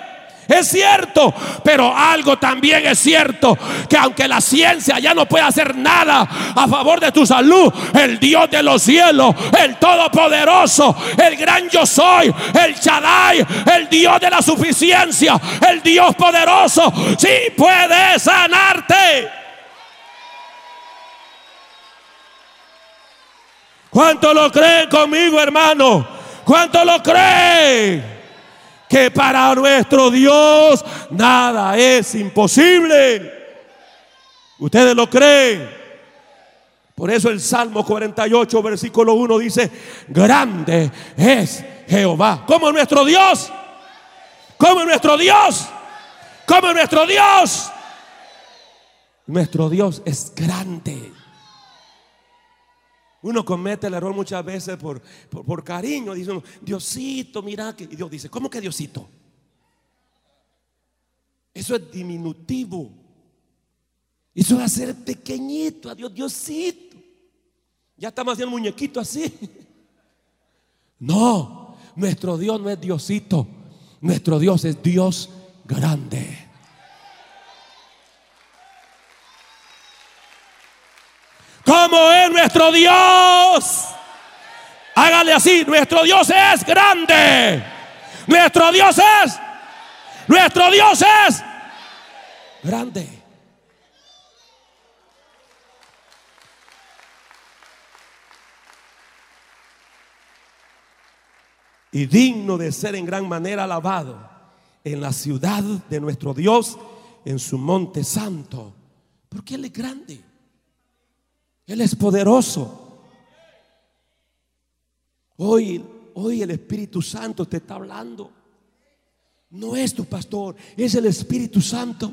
Es cierto, pero algo también es cierto, que aunque la ciencia ya no puede hacer nada a favor de tu salud, el Dios de los cielos, el Todopoderoso, el gran yo soy, el Shaddai, el Dios de la suficiencia, el Dios poderoso, sí puede sanarte. ¿Cuánto lo creen conmigo, hermano? ¿Cuánto lo creen? Que para nuestro Dios nada es imposible. ¿Ustedes lo creen? Por eso el Salmo 48, versículo 1 dice, grande es Jehová. Como nuestro Dios. Como nuestro Dios. Como nuestro Dios. Nuestro Dios es grande. Uno comete el error muchas veces por, por, cariño. Dice Diosito, mira que. Y Dios dice, ¿cómo que Diosito? Eso es diminutivo. Eso es hacer pequeñito a Dios, Diosito. Ya estamos haciendo muñequito así. No, nuestro Dios no es Diosito. Nuestro Dios es Dios grande. ¿Cómo es nuestro Dios? Hágale así, nuestro Dios es grande. Nuestro Dios es, nuestro Dios es grande. Y digno de ser en gran manera alabado en la ciudad de nuestro Dios, en su monte santo. Porque Él es grande. Él es poderoso. Hoy, hoy el Espíritu Santo te está hablando. No es tu pastor, es el Espíritu Santo.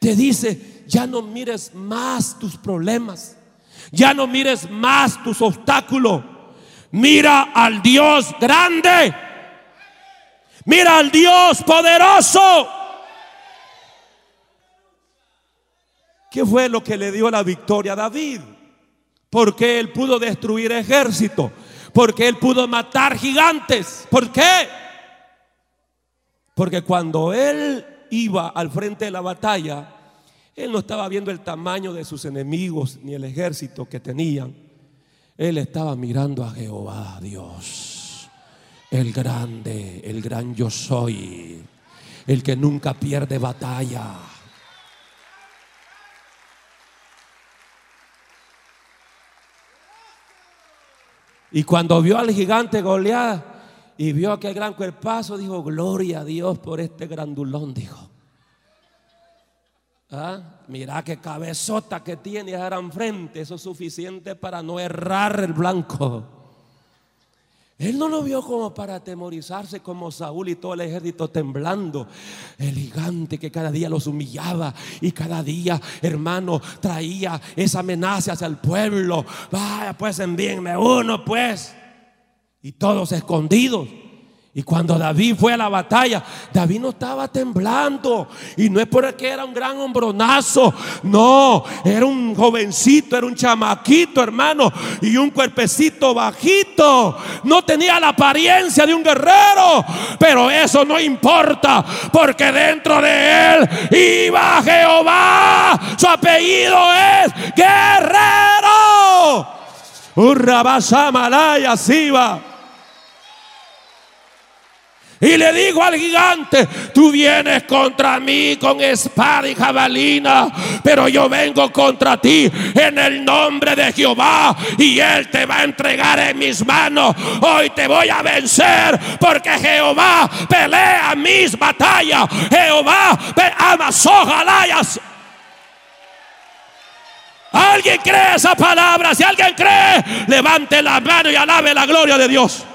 Te dice, ya no mires más tus problemas. Ya no mires más tus obstáculos. Mira al Dios grande. Mira al Dios poderoso. ¿Qué fue lo que le dio la victoria a David? Porque él pudo destruir ejército. Porque él pudo matar gigantes. ¿Por qué? Porque cuando él iba al frente de la batalla, él no estaba viendo el tamaño de sus enemigos ni el ejército que tenían. Él estaba mirando a Jehová, Dios, el grande, el gran yo soy, el que nunca pierde batalla. Y cuando vio al gigante Goliat y vio aquel gran cuerpazo, dijo, gloria a Dios por este grandulón, dijo. ¿Ah? Mira qué cabezota que tiene gran frente, eso es suficiente para no errar el blanco. Él no lo vio como para atemorizarse como Saúl y todo el ejército temblando. El gigante que cada día los humillaba y cada día, hermano, traía esa amenaza hacia el pueblo. Vaya, pues envíenme uno, pues. Y todos escondidos. Y cuando David fue a la batalla, David no estaba temblando. Y no es porque era un gran hombronazo. No, era un jovencito, era un chamaquito, hermano. Y un cuerpecito bajito. No tenía la apariencia de un guerrero. Pero eso no importa. Porque dentro de él iba Jehová. Su apellido es guerrero. Urrabasamalaya Siva. Y le digo al gigante, tú vienes contra mí con espada y jabalina, pero yo vengo contra ti en el nombre de Jehová y él te va a entregar en mis manos. Hoy te voy a vencer porque Jehová pelea mis batallas. Jehová amas ojalayas. ¿Alguien cree esa palabra? Si alguien cree, levante la mano y alabe la gloria de Dios.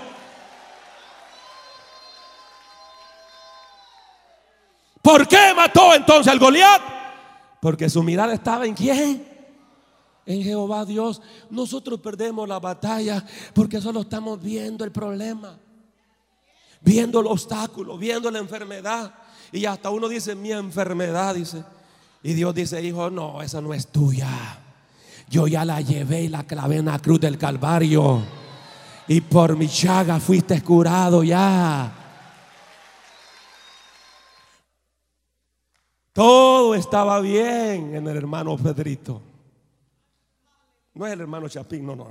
¿Por qué mató entonces al Goliat? Porque su mirada estaba en quién? En Jehová Dios. Nosotros perdemos la batalla porque solo estamos viendo el problema, viendo el obstáculo, viendo la enfermedad. Y hasta uno dice, mi enfermedad, dice. Y Dios dice, hijo, no, esa no es tuya. Yo ya la llevé y la clavé en la cruz del Calvario. Y por mi chaga fuiste curado ya. Todo estaba bien en el hermano Pedrito. No es el hermano Chapín, no, no.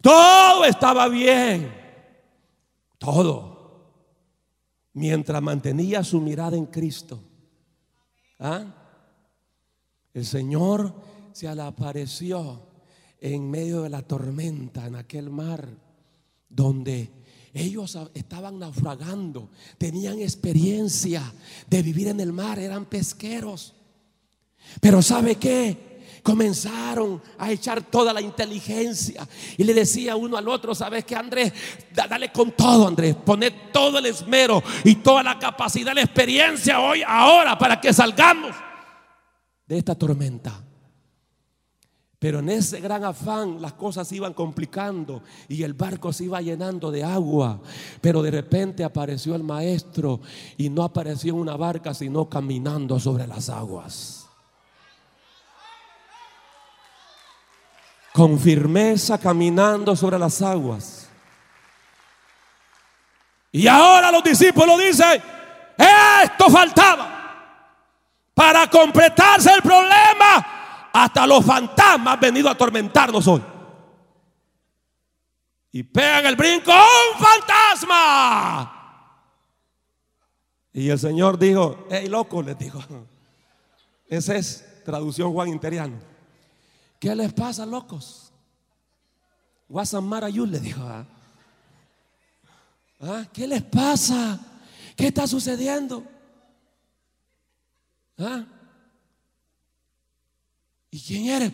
Todo estaba bien. Todo. Mientras mantenía su mirada en Cristo. ¿Ah? El Señor se le apareció en medio de la tormenta, en aquel mar, donde ellos estaban naufragando, tenían experiencia de vivir en el mar, eran pesqueros. Pero ¿sabe qué? Comenzaron a echar toda la inteligencia y le decía uno al otro, ¿sabes qué Andrés? Dale con todo Andrés, poned todo el esmero y toda la capacidad, la experiencia hoy, ahora, para que salgamos de esta tormenta. Pero en ese gran afán las cosas iban complicando y el barco se iba llenando de agua. Pero de repente apareció el maestro y no apareció en una barca, sino caminando sobre las aguas. Con firmeza caminando sobre las aguas. Y ahora los discípulos dicen, esto faltaba para completarse el problema hasta los fantasmas han venido a atormentarnos hoy. Y pegan el brinco, ¡un fantasma! Y el Señor dijo, hey loco, les dijo. Esa es traducción Juan Interiano. ¿Qué les pasa, locos? Guasamara le dijo. ¿ah? ¿Ah? ¿Qué les pasa? ¿Qué está sucediendo? ¿Ah? ¿Y quién eres?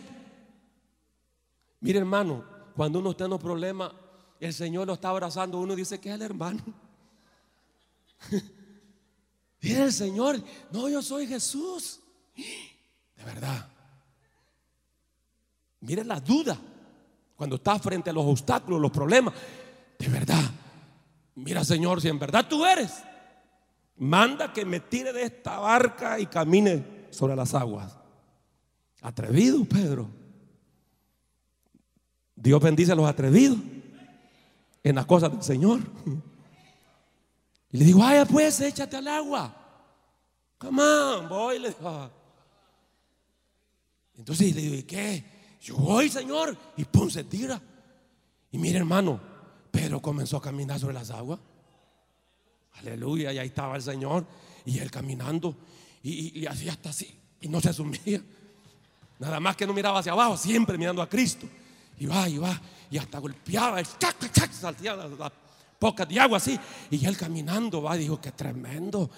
Mire hermano, cuando uno está en un problema, el Señor lo está abrazando, uno dice que es el hermano. Mire el Señor, no, yo soy Jesús. De verdad. Mire la duda cuando está frente a los obstáculos, los problemas. De verdad. Mira Señor, si en verdad tú eres, manda que me tire de esta barca y camine sobre las aguas. Atrevido, Pedro. Dios bendice a los atrevidos en las cosas del Señor. Y le digo, vaya pues, échate al agua. Come on, voy. Le digo. Entonces le digo, ¿y qué? Yo voy, Señor. Y pum, se tira. Y mire, hermano, Pedro comenzó a caminar sobre las aguas. Aleluya, y ahí estaba el Señor. Y él caminando. Y, y, hacía hasta así. Y no se sumía. Nada más que no miraba hacia abajo, siempre mirando a Cristo. Y va, y va. Y hasta golpeaba. Chac, chac, saltía la, la pocas de agua así. Y él caminando va, dijo, qué tremendo.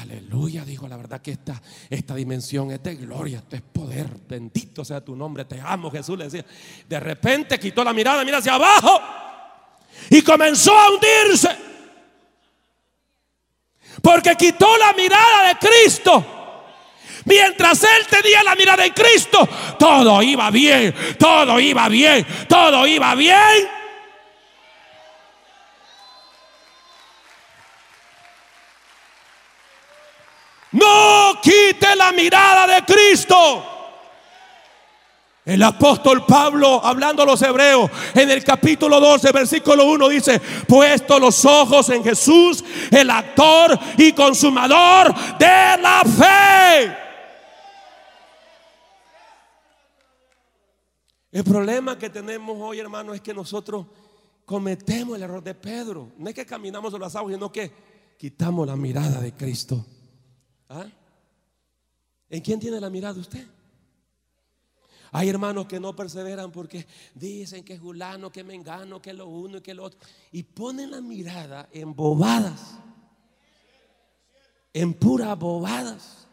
Aleluya, dijo, la verdad que esta, esta dimensión es de gloria, esto es poder. Bendito sea tu nombre, te amo, Jesús le decía. De repente quitó la mirada, mira hacia abajo. Y comenzó a hundirse. Porque quitó la mirada de Cristo. Mientras él tenía la mirada en Cristo, todo iba bien, todo iba bien, todo iba bien. No quite la mirada de Cristo. El apóstol Pablo, hablando a los hebreos, en el capítulo 12, versículo 1, dice, puesto los ojos en Jesús, el actor y consumador de la fe. El problema que tenemos hoy, hermano, es que nosotros cometemos el error de Pedro. No es que caminamos sobre las aguas, sino que quitamos la mirada de Cristo. ¿Ah? ¿En quién tiene la mirada usted? Hay hermanos que no perseveran porque dicen que es Julano, que Mengano, que lo uno y que lo otro. Y ponen la mirada en bobadas. En puras bobadas.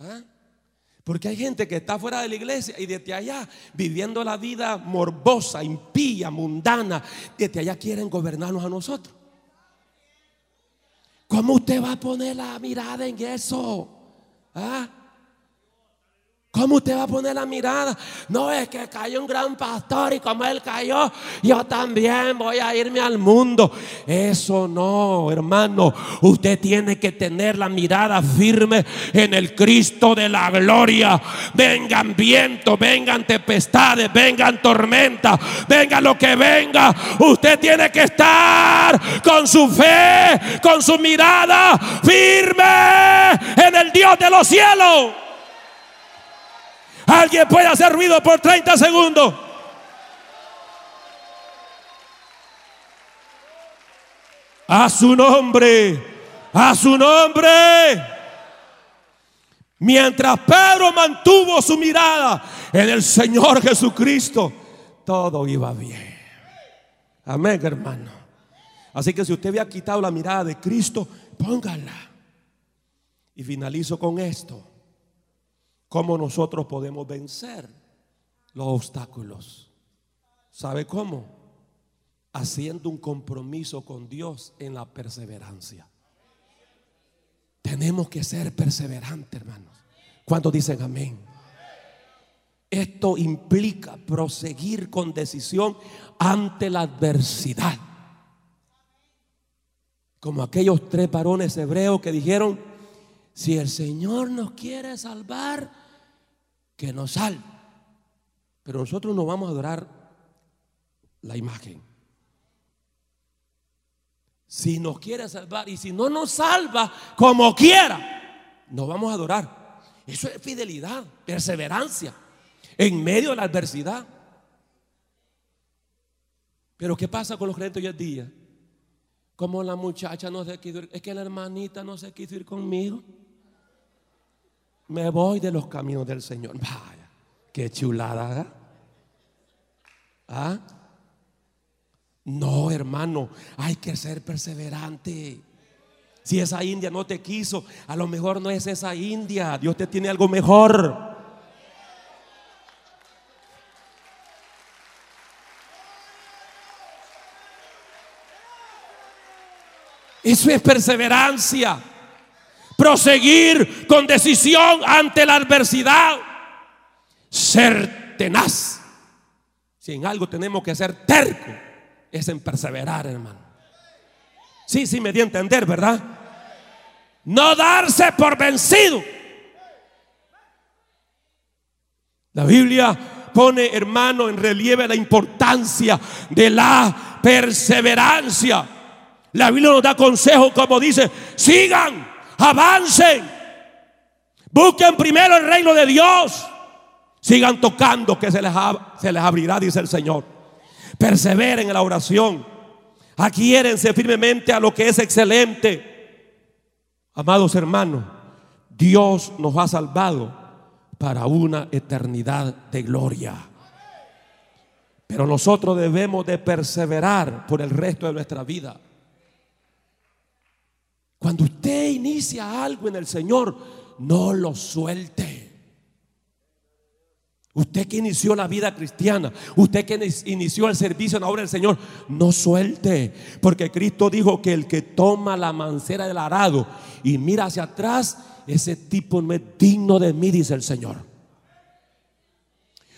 ¿Ah? Porque hay gente que está fuera de la iglesia y desde allá, viviendo la vida morbosa, impía, mundana, desde allá quieren gobernarnos a nosotros. ¿Cómo usted va a poner la mirada en eso? ¿Ah? ¿Cómo usted va a poner la mirada? No es que cayó un gran pastor y como él cayó, yo también voy a irme al mundo. Eso no, hermano. Usted tiene que tener la mirada firme en el Cristo de la gloria. Vengan vientos, vengan tempestades, vengan tormentas, venga lo que venga. Usted tiene que estar con su fe, con su mirada firme en el Dios de los cielos. Alguien puede hacer ruido por 30 segundos. A su nombre, a su nombre. Mientras Pedro mantuvo su mirada en el Señor Jesucristo, todo iba bien. Amén, hermano. Así que si usted había quitado la mirada de Cristo, póngala. Y finalizo con esto cómo nosotros podemos vencer los obstáculos. ¿Sabe cómo? Haciendo un compromiso con Dios en la perseverancia. Tenemos que ser perseverantes, hermanos. ¿Cuántos dicen amén? Esto implica proseguir con decisión ante la adversidad. Como aquellos tres varones hebreos que dijeron, si el Señor nos quiere salvar, que nos salve. Pero nosotros no vamos a adorar la imagen. Si nos quiere salvar y si no nos salva como quiera, nos vamos a adorar. Eso es fidelidad, perseverancia en medio de la adversidad. Pero ¿qué pasa con los creyentes hoy en día? Como la muchacha no se quiso ir, es que la hermanita no se quiso ir conmigo me voy de los caminos del Señor. Vaya, qué chulada. ¿Ah? No, hermano, hay que ser perseverante. Si esa India no te quiso, a lo mejor no es esa India. Dios te tiene algo mejor. Eso es perseverancia proseguir con decisión ante la adversidad, ser tenaz. Si en algo tenemos que ser terco, es en perseverar, hermano. Sí, sí, me di a entender, ¿verdad? No darse por vencido. La Biblia pone, hermano, en relieve la importancia de la perseverancia. La Biblia nos da consejo como dice, sigan, avancen, busquen primero el reino de Dios, sigan tocando que se les, se les abrirá, dice el Señor. Perseveren en la oración, adquiérense firmemente a lo que es excelente. Amados hermanos, Dios nos ha salvado para una eternidad de gloria. Pero nosotros debemos de perseverar por el resto de nuestra vida. Cuando usted inicia algo en el Señor, no lo suelte. Usted que inició la vida cristiana, usted que inició el servicio en la obra del Señor, no suelte. Porque Cristo dijo que el que toma la mancera del arado y mira hacia atrás, ese tipo no es digno de mí, dice el Señor.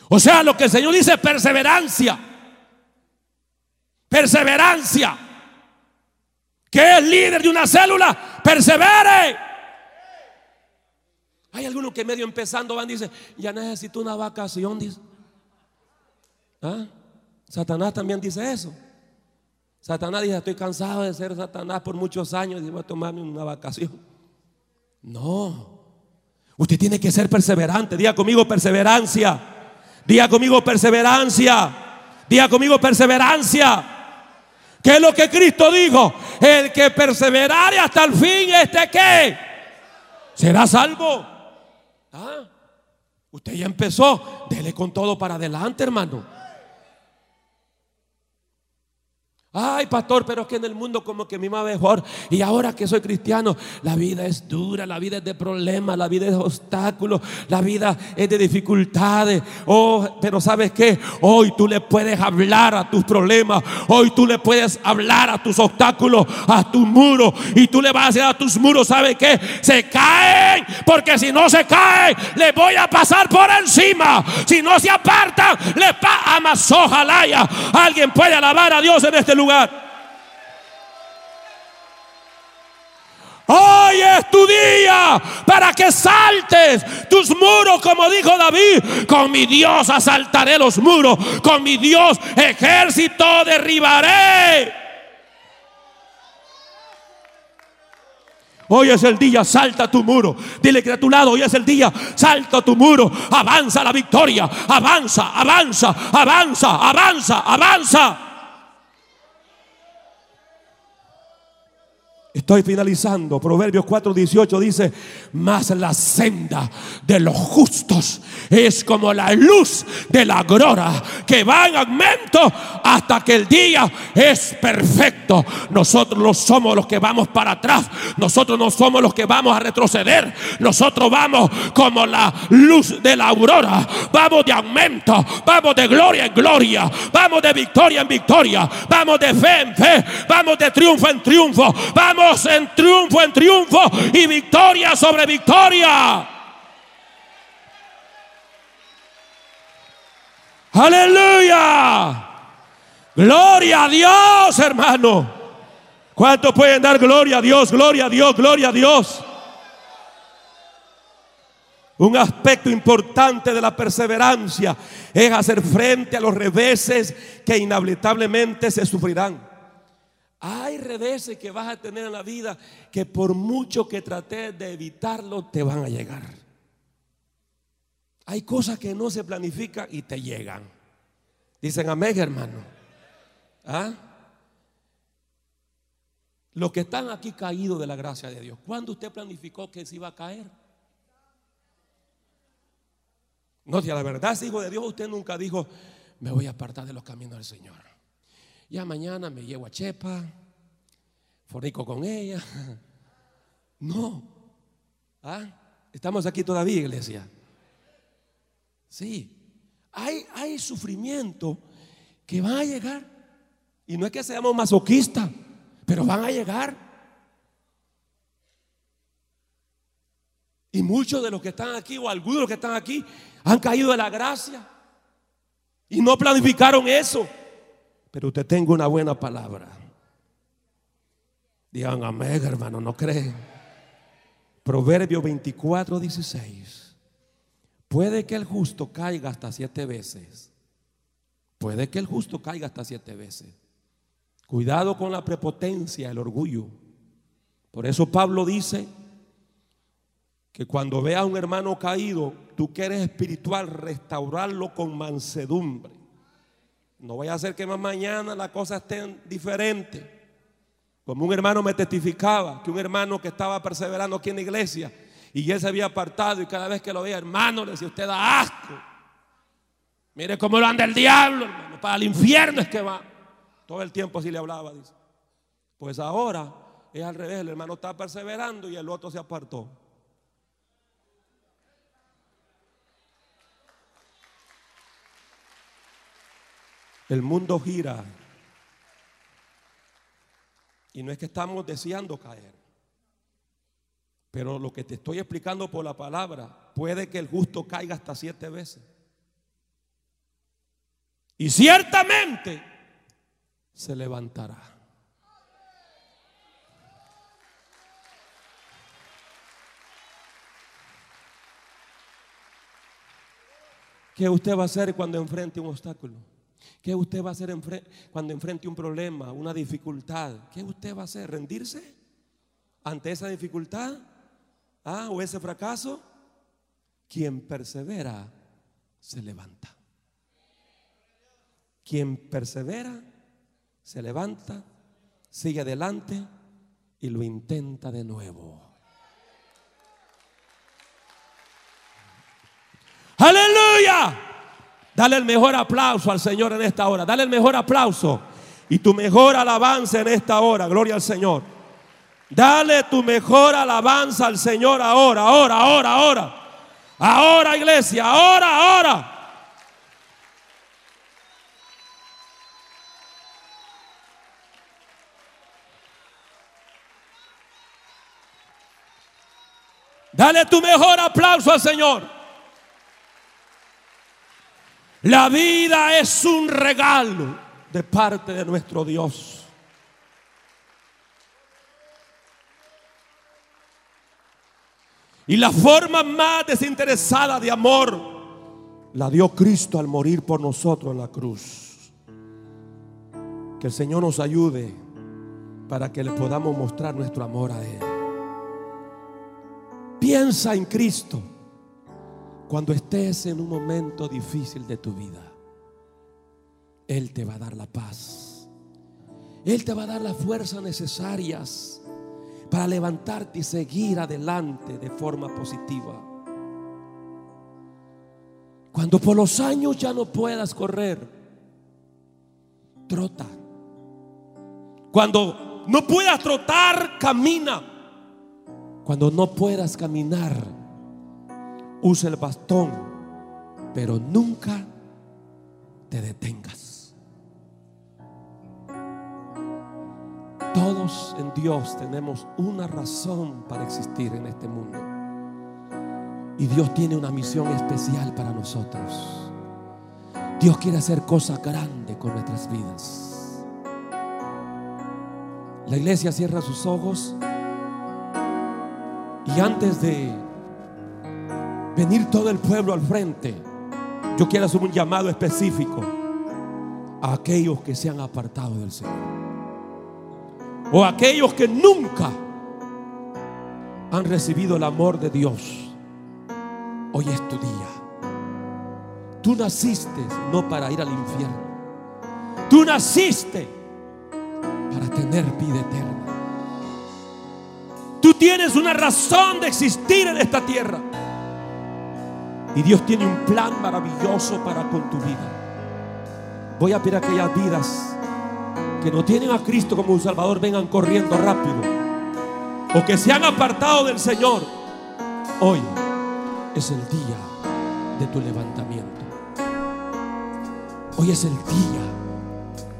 O sea, lo que el Señor dice es perseverancia. Perseverancia. Que es líder de una célula, persevere. Hay algunos que medio empezando van y dicen, ya necesito una vacación, dice. ¿Ah? Satanás también dice eso. Satanás dice, estoy cansado de ser Satanás por muchos años y voy a tomarme una vacación. No. Usted tiene que ser perseverante. Diga conmigo perseverancia. Diga conmigo perseverancia. Diga conmigo perseverancia. ¿Qué es lo que Cristo dijo? El que perseverare hasta el fin, ¿este qué? Será salvo. ¿Ah? Usted ya empezó. Dele con todo para adelante, hermano. Ay, pastor, pero es que en el mundo como que me va mejor. Y ahora que soy cristiano, la vida es dura, la vida es de problemas, la vida es de obstáculos, la vida es de dificultades. Oh, pero ¿sabes qué? Hoy tú le puedes hablar a tus problemas. Hoy tú le puedes hablar a tus obstáculos, a tus muros. Y tú le vas a decir a tus muros, ¿sabes qué? Se caen. Porque si no se caen, les voy a pasar por encima. Si no se apartan, les pa Jalaya. Alguien puede alabar a Dios en este lugar lugar. Hoy es tu día para que saltes tus muros, como dijo David. Con mi Dios asaltaré los muros. Con mi Dios ejército derribaré. Hoy es el día, salta tu muro. Dile que a tu lado, hoy es el día, salta tu muro. Avanza la victoria. Avanza, avanza, avanza, avanza, avanza. Estoy finalizando. Proverbios 4:18 dice, mas la senda de los justos es como la luz de la aurora que va en aumento hasta que el día es perfecto. Nosotros no somos los que vamos para atrás. Nosotros no somos los que vamos a retroceder. Nosotros vamos como la luz de la aurora. Vamos de aumento. Vamos de gloria en gloria. Vamos de victoria en victoria. Vamos de fe en fe. Vamos de triunfo en triunfo. Vamos en triunfo, en triunfo y victoria sobre victoria. Aleluya. Gloria a Dios, hermano. ¿Cuántos pueden dar gloria a Dios? Gloria a Dios, gloria a Dios. Un aspecto importante de la perseverancia es hacer frente a los reveses que inevitablemente se sufrirán. Hay reveses que vas a tener en la vida que por mucho que trates de evitarlo, te van a llegar. Hay cosas que no se planifican y te llegan. Dicen amén, hermano. ¿Ah? Los que están aquí caídos de la gracia de Dios. ¿Cuándo usted planificó que se iba a caer? No, si a la verdad hijo de Dios, usted nunca dijo, me voy a apartar de los caminos del Señor. Ya mañana me llevo a Chepa, fornico con ella. No. ¿Ah? Estamos aquí todavía, iglesia. Sí. Hay, hay sufrimiento que van a llegar. Y no es que seamos masoquistas, pero van a llegar. Y muchos de los que están aquí, o algunos de los que están aquí, han caído de la gracia. Y no planificaron eso. Pero usted tenga una buena palabra. Digan amén, hermano, no creen. Proverbio 24, 16. Puede que el justo caiga hasta siete veces. Puede que el justo caiga hasta siete veces. Cuidado con la prepotencia, el orgullo. Por eso Pablo dice que cuando vea a un hermano caído, tú que eres espiritual, restaurarlo con mansedumbre. No vaya a hacer que más mañana la cosa esté diferente. Como un hermano me testificaba que un hermano que estaba perseverando aquí en la iglesia y él se había apartado y cada vez que lo veía, hermano, le decía, usted da asco. Mire cómo lo anda el diablo, hermano, para el infierno es que va. Todo el tiempo así le hablaba. Pues ahora es al revés, el hermano está perseverando y el otro se apartó. El mundo gira. Y no es que estamos deseando caer. Pero lo que te estoy explicando por la palabra, puede que el justo caiga hasta siete veces. Y ciertamente se levantará. ¿Qué usted va a hacer cuando enfrente un obstáculo? ¿Qué usted va a hacer cuando enfrente un problema, una dificultad? ¿Qué usted va a hacer? ¿Rendirse ante esa dificultad? ¿Ah? ¿O ese fracaso? Quien persevera se levanta. Quien persevera se levanta, sigue adelante y lo intenta de nuevo. Aleluya. Dale el mejor aplauso al Señor en esta hora. Dale el mejor aplauso y tu mejor alabanza en esta hora. Gloria al Señor. Dale tu mejor alabanza al Señor ahora, ahora, ahora, ahora. Ahora, iglesia, ahora, ahora. Dale tu mejor aplauso al Señor. La vida es un regalo de parte de nuestro Dios. Y la forma más desinteresada de amor la dio Cristo al morir por nosotros en la cruz. Que el Señor nos ayude para que le podamos mostrar nuestro amor a Él. Piensa en Cristo cuando estés en un momento difícil de tu vida. Él te va a dar la paz. Él te va a dar las fuerzas necesarias para levantarte y seguir adelante de forma positiva. Cuando por los años ya no puedas correr, trota. Cuando no puedas trotar, camina. Cuando no puedas caminar, usa el bastón, pero nunca te detengas. Todos en Dios tenemos una razón para existir en este mundo. Y Dios tiene una misión especial para nosotros. Dios quiere hacer cosas grandes con nuestras vidas. La iglesia cierra sus ojos. Y antes de venir todo el pueblo al frente, yo quiero hacer un llamado específico a aquellos que se han apartado del Señor. O a aquellos que nunca han recibido el amor de Dios. Hoy es tu día. Tú naciste no para ir al infierno. Tú naciste para tener vida eterna. Tú tienes una razón de existir en esta tierra. Y Dios tiene un plan maravilloso para con tu vida. Voy a pedir a aquellas vidas que no tienen a Cristo como un Salvador vengan corriendo rápido. O que se han apartado del Señor. Hoy es el día de tu levantamiento. Hoy es el día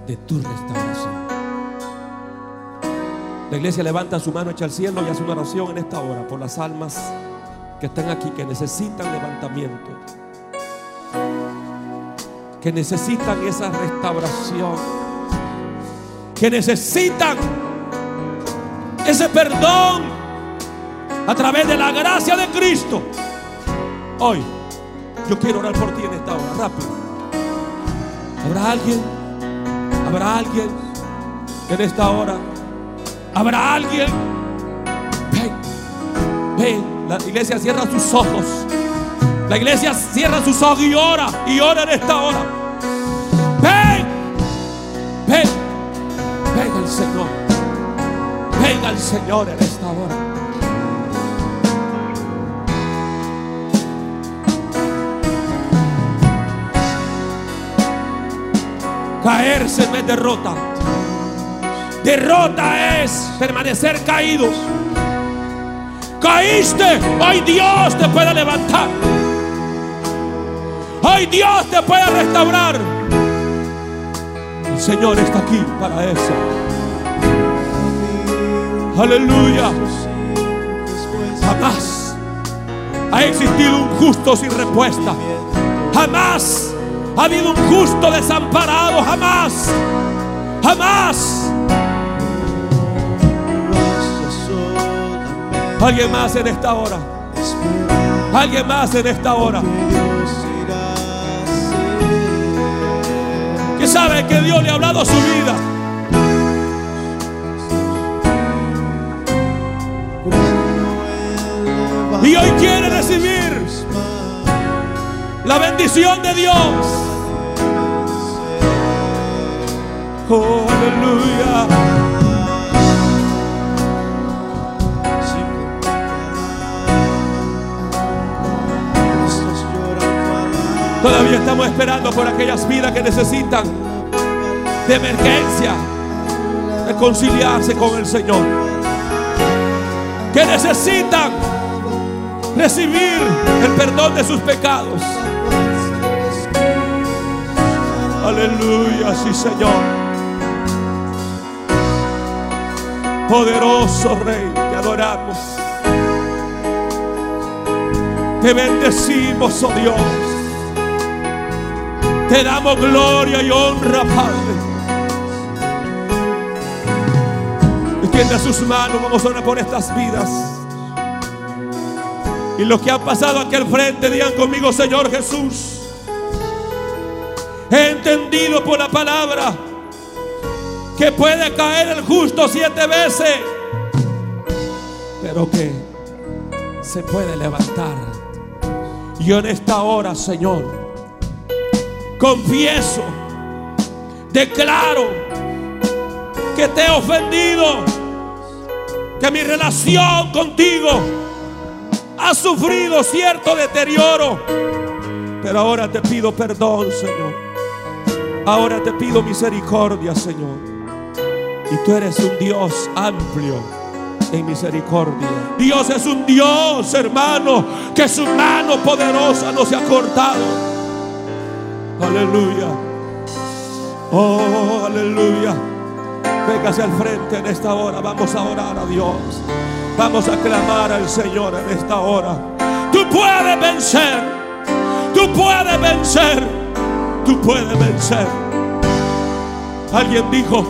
de tu restauración. La iglesia levanta su mano, echa al cielo y hace una oración en esta hora por las almas que están aquí, que necesitan levantamiento, que necesitan esa restauración, que necesitan ese perdón a través de la gracia de Cristo. Hoy Yo quiero orar por ti en esta hora, rápido. ¿Habrá alguien? ¿Habrá alguien en esta hora? ¿Habrá alguien? Ven, ven. La iglesia cierra sus ojos. La iglesia cierra sus ojos y ora. Y ora en esta hora. Ven, ven, ven al Señor. Ven al Señor en esta hora. Caerse es derrota. Derrota es permanecer caídos. Caíste, hoy Dios te puede levantar. Hoy Dios te puede restaurar. El Señor está aquí para eso. Aleluya. Jamás ha existido un justo sin respuesta. Jamás ha habido un justo desamparado. Jamás. Jamás. Alguien más en esta hora. Alguien más en esta hora. Que sabe que Dios le ha hablado a su vida. Y hoy quiere recibir la bendición de Dios. Oh, aleluya. Todavía estamos esperando por aquellas vidas que necesitan de emergencia reconciliarse con el Señor. Que necesitan recibir el perdón de sus pecados. Aleluya, sí Señor. Poderoso Rey, te adoramos. Te bendecimos, oh Dios. Te damos gloria y honra, Padre. Extienda sus manos, vamos a orar por estas vidas. Y los que han pasado aquí al frente, digan conmigo, Señor Jesús. He entendido por la palabra que puede caer el justo siete veces, pero que se puede levantar. Y en esta hora, Señor confieso, declaro que te he ofendido, que mi relación contigo ha sufrido cierto deterioro, pero ahora te pido perdón, Señor. Ahora te pido misericordia, Señor. Y tú eres un Dios amplio en misericordia. Dios es un Dios, hermano, que su mano poderosa no se ha cortado. Aleluya. Oh, aleluya. Véngase al frente en esta hora. Vamos a orar a Dios. Vamos a clamar al Señor en esta hora. Tú puedes vencer. Tú puedes vencer. Tú puedes vencer. Alguien dijo,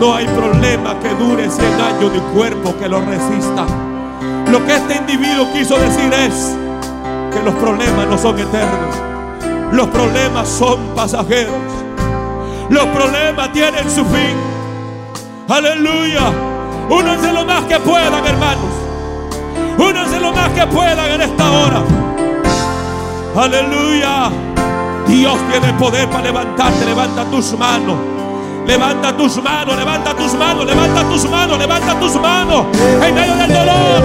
no hay problema que dure 100 años de cuerpo que lo resista. Lo que este individuo quiso decir es que los problemas no son eternos. Los problemas son pasajeros. Los problemas tienen su fin. Aleluya. Únanse lo más que puedan, hermanos. Únanse lo más que puedan en esta hora. Aleluya. Dios tiene poder para levantarte. Levanta tus manos. Levanta tus manos, levanta tus manos, levanta tus manos, levanta tus manos. En medio del dolor.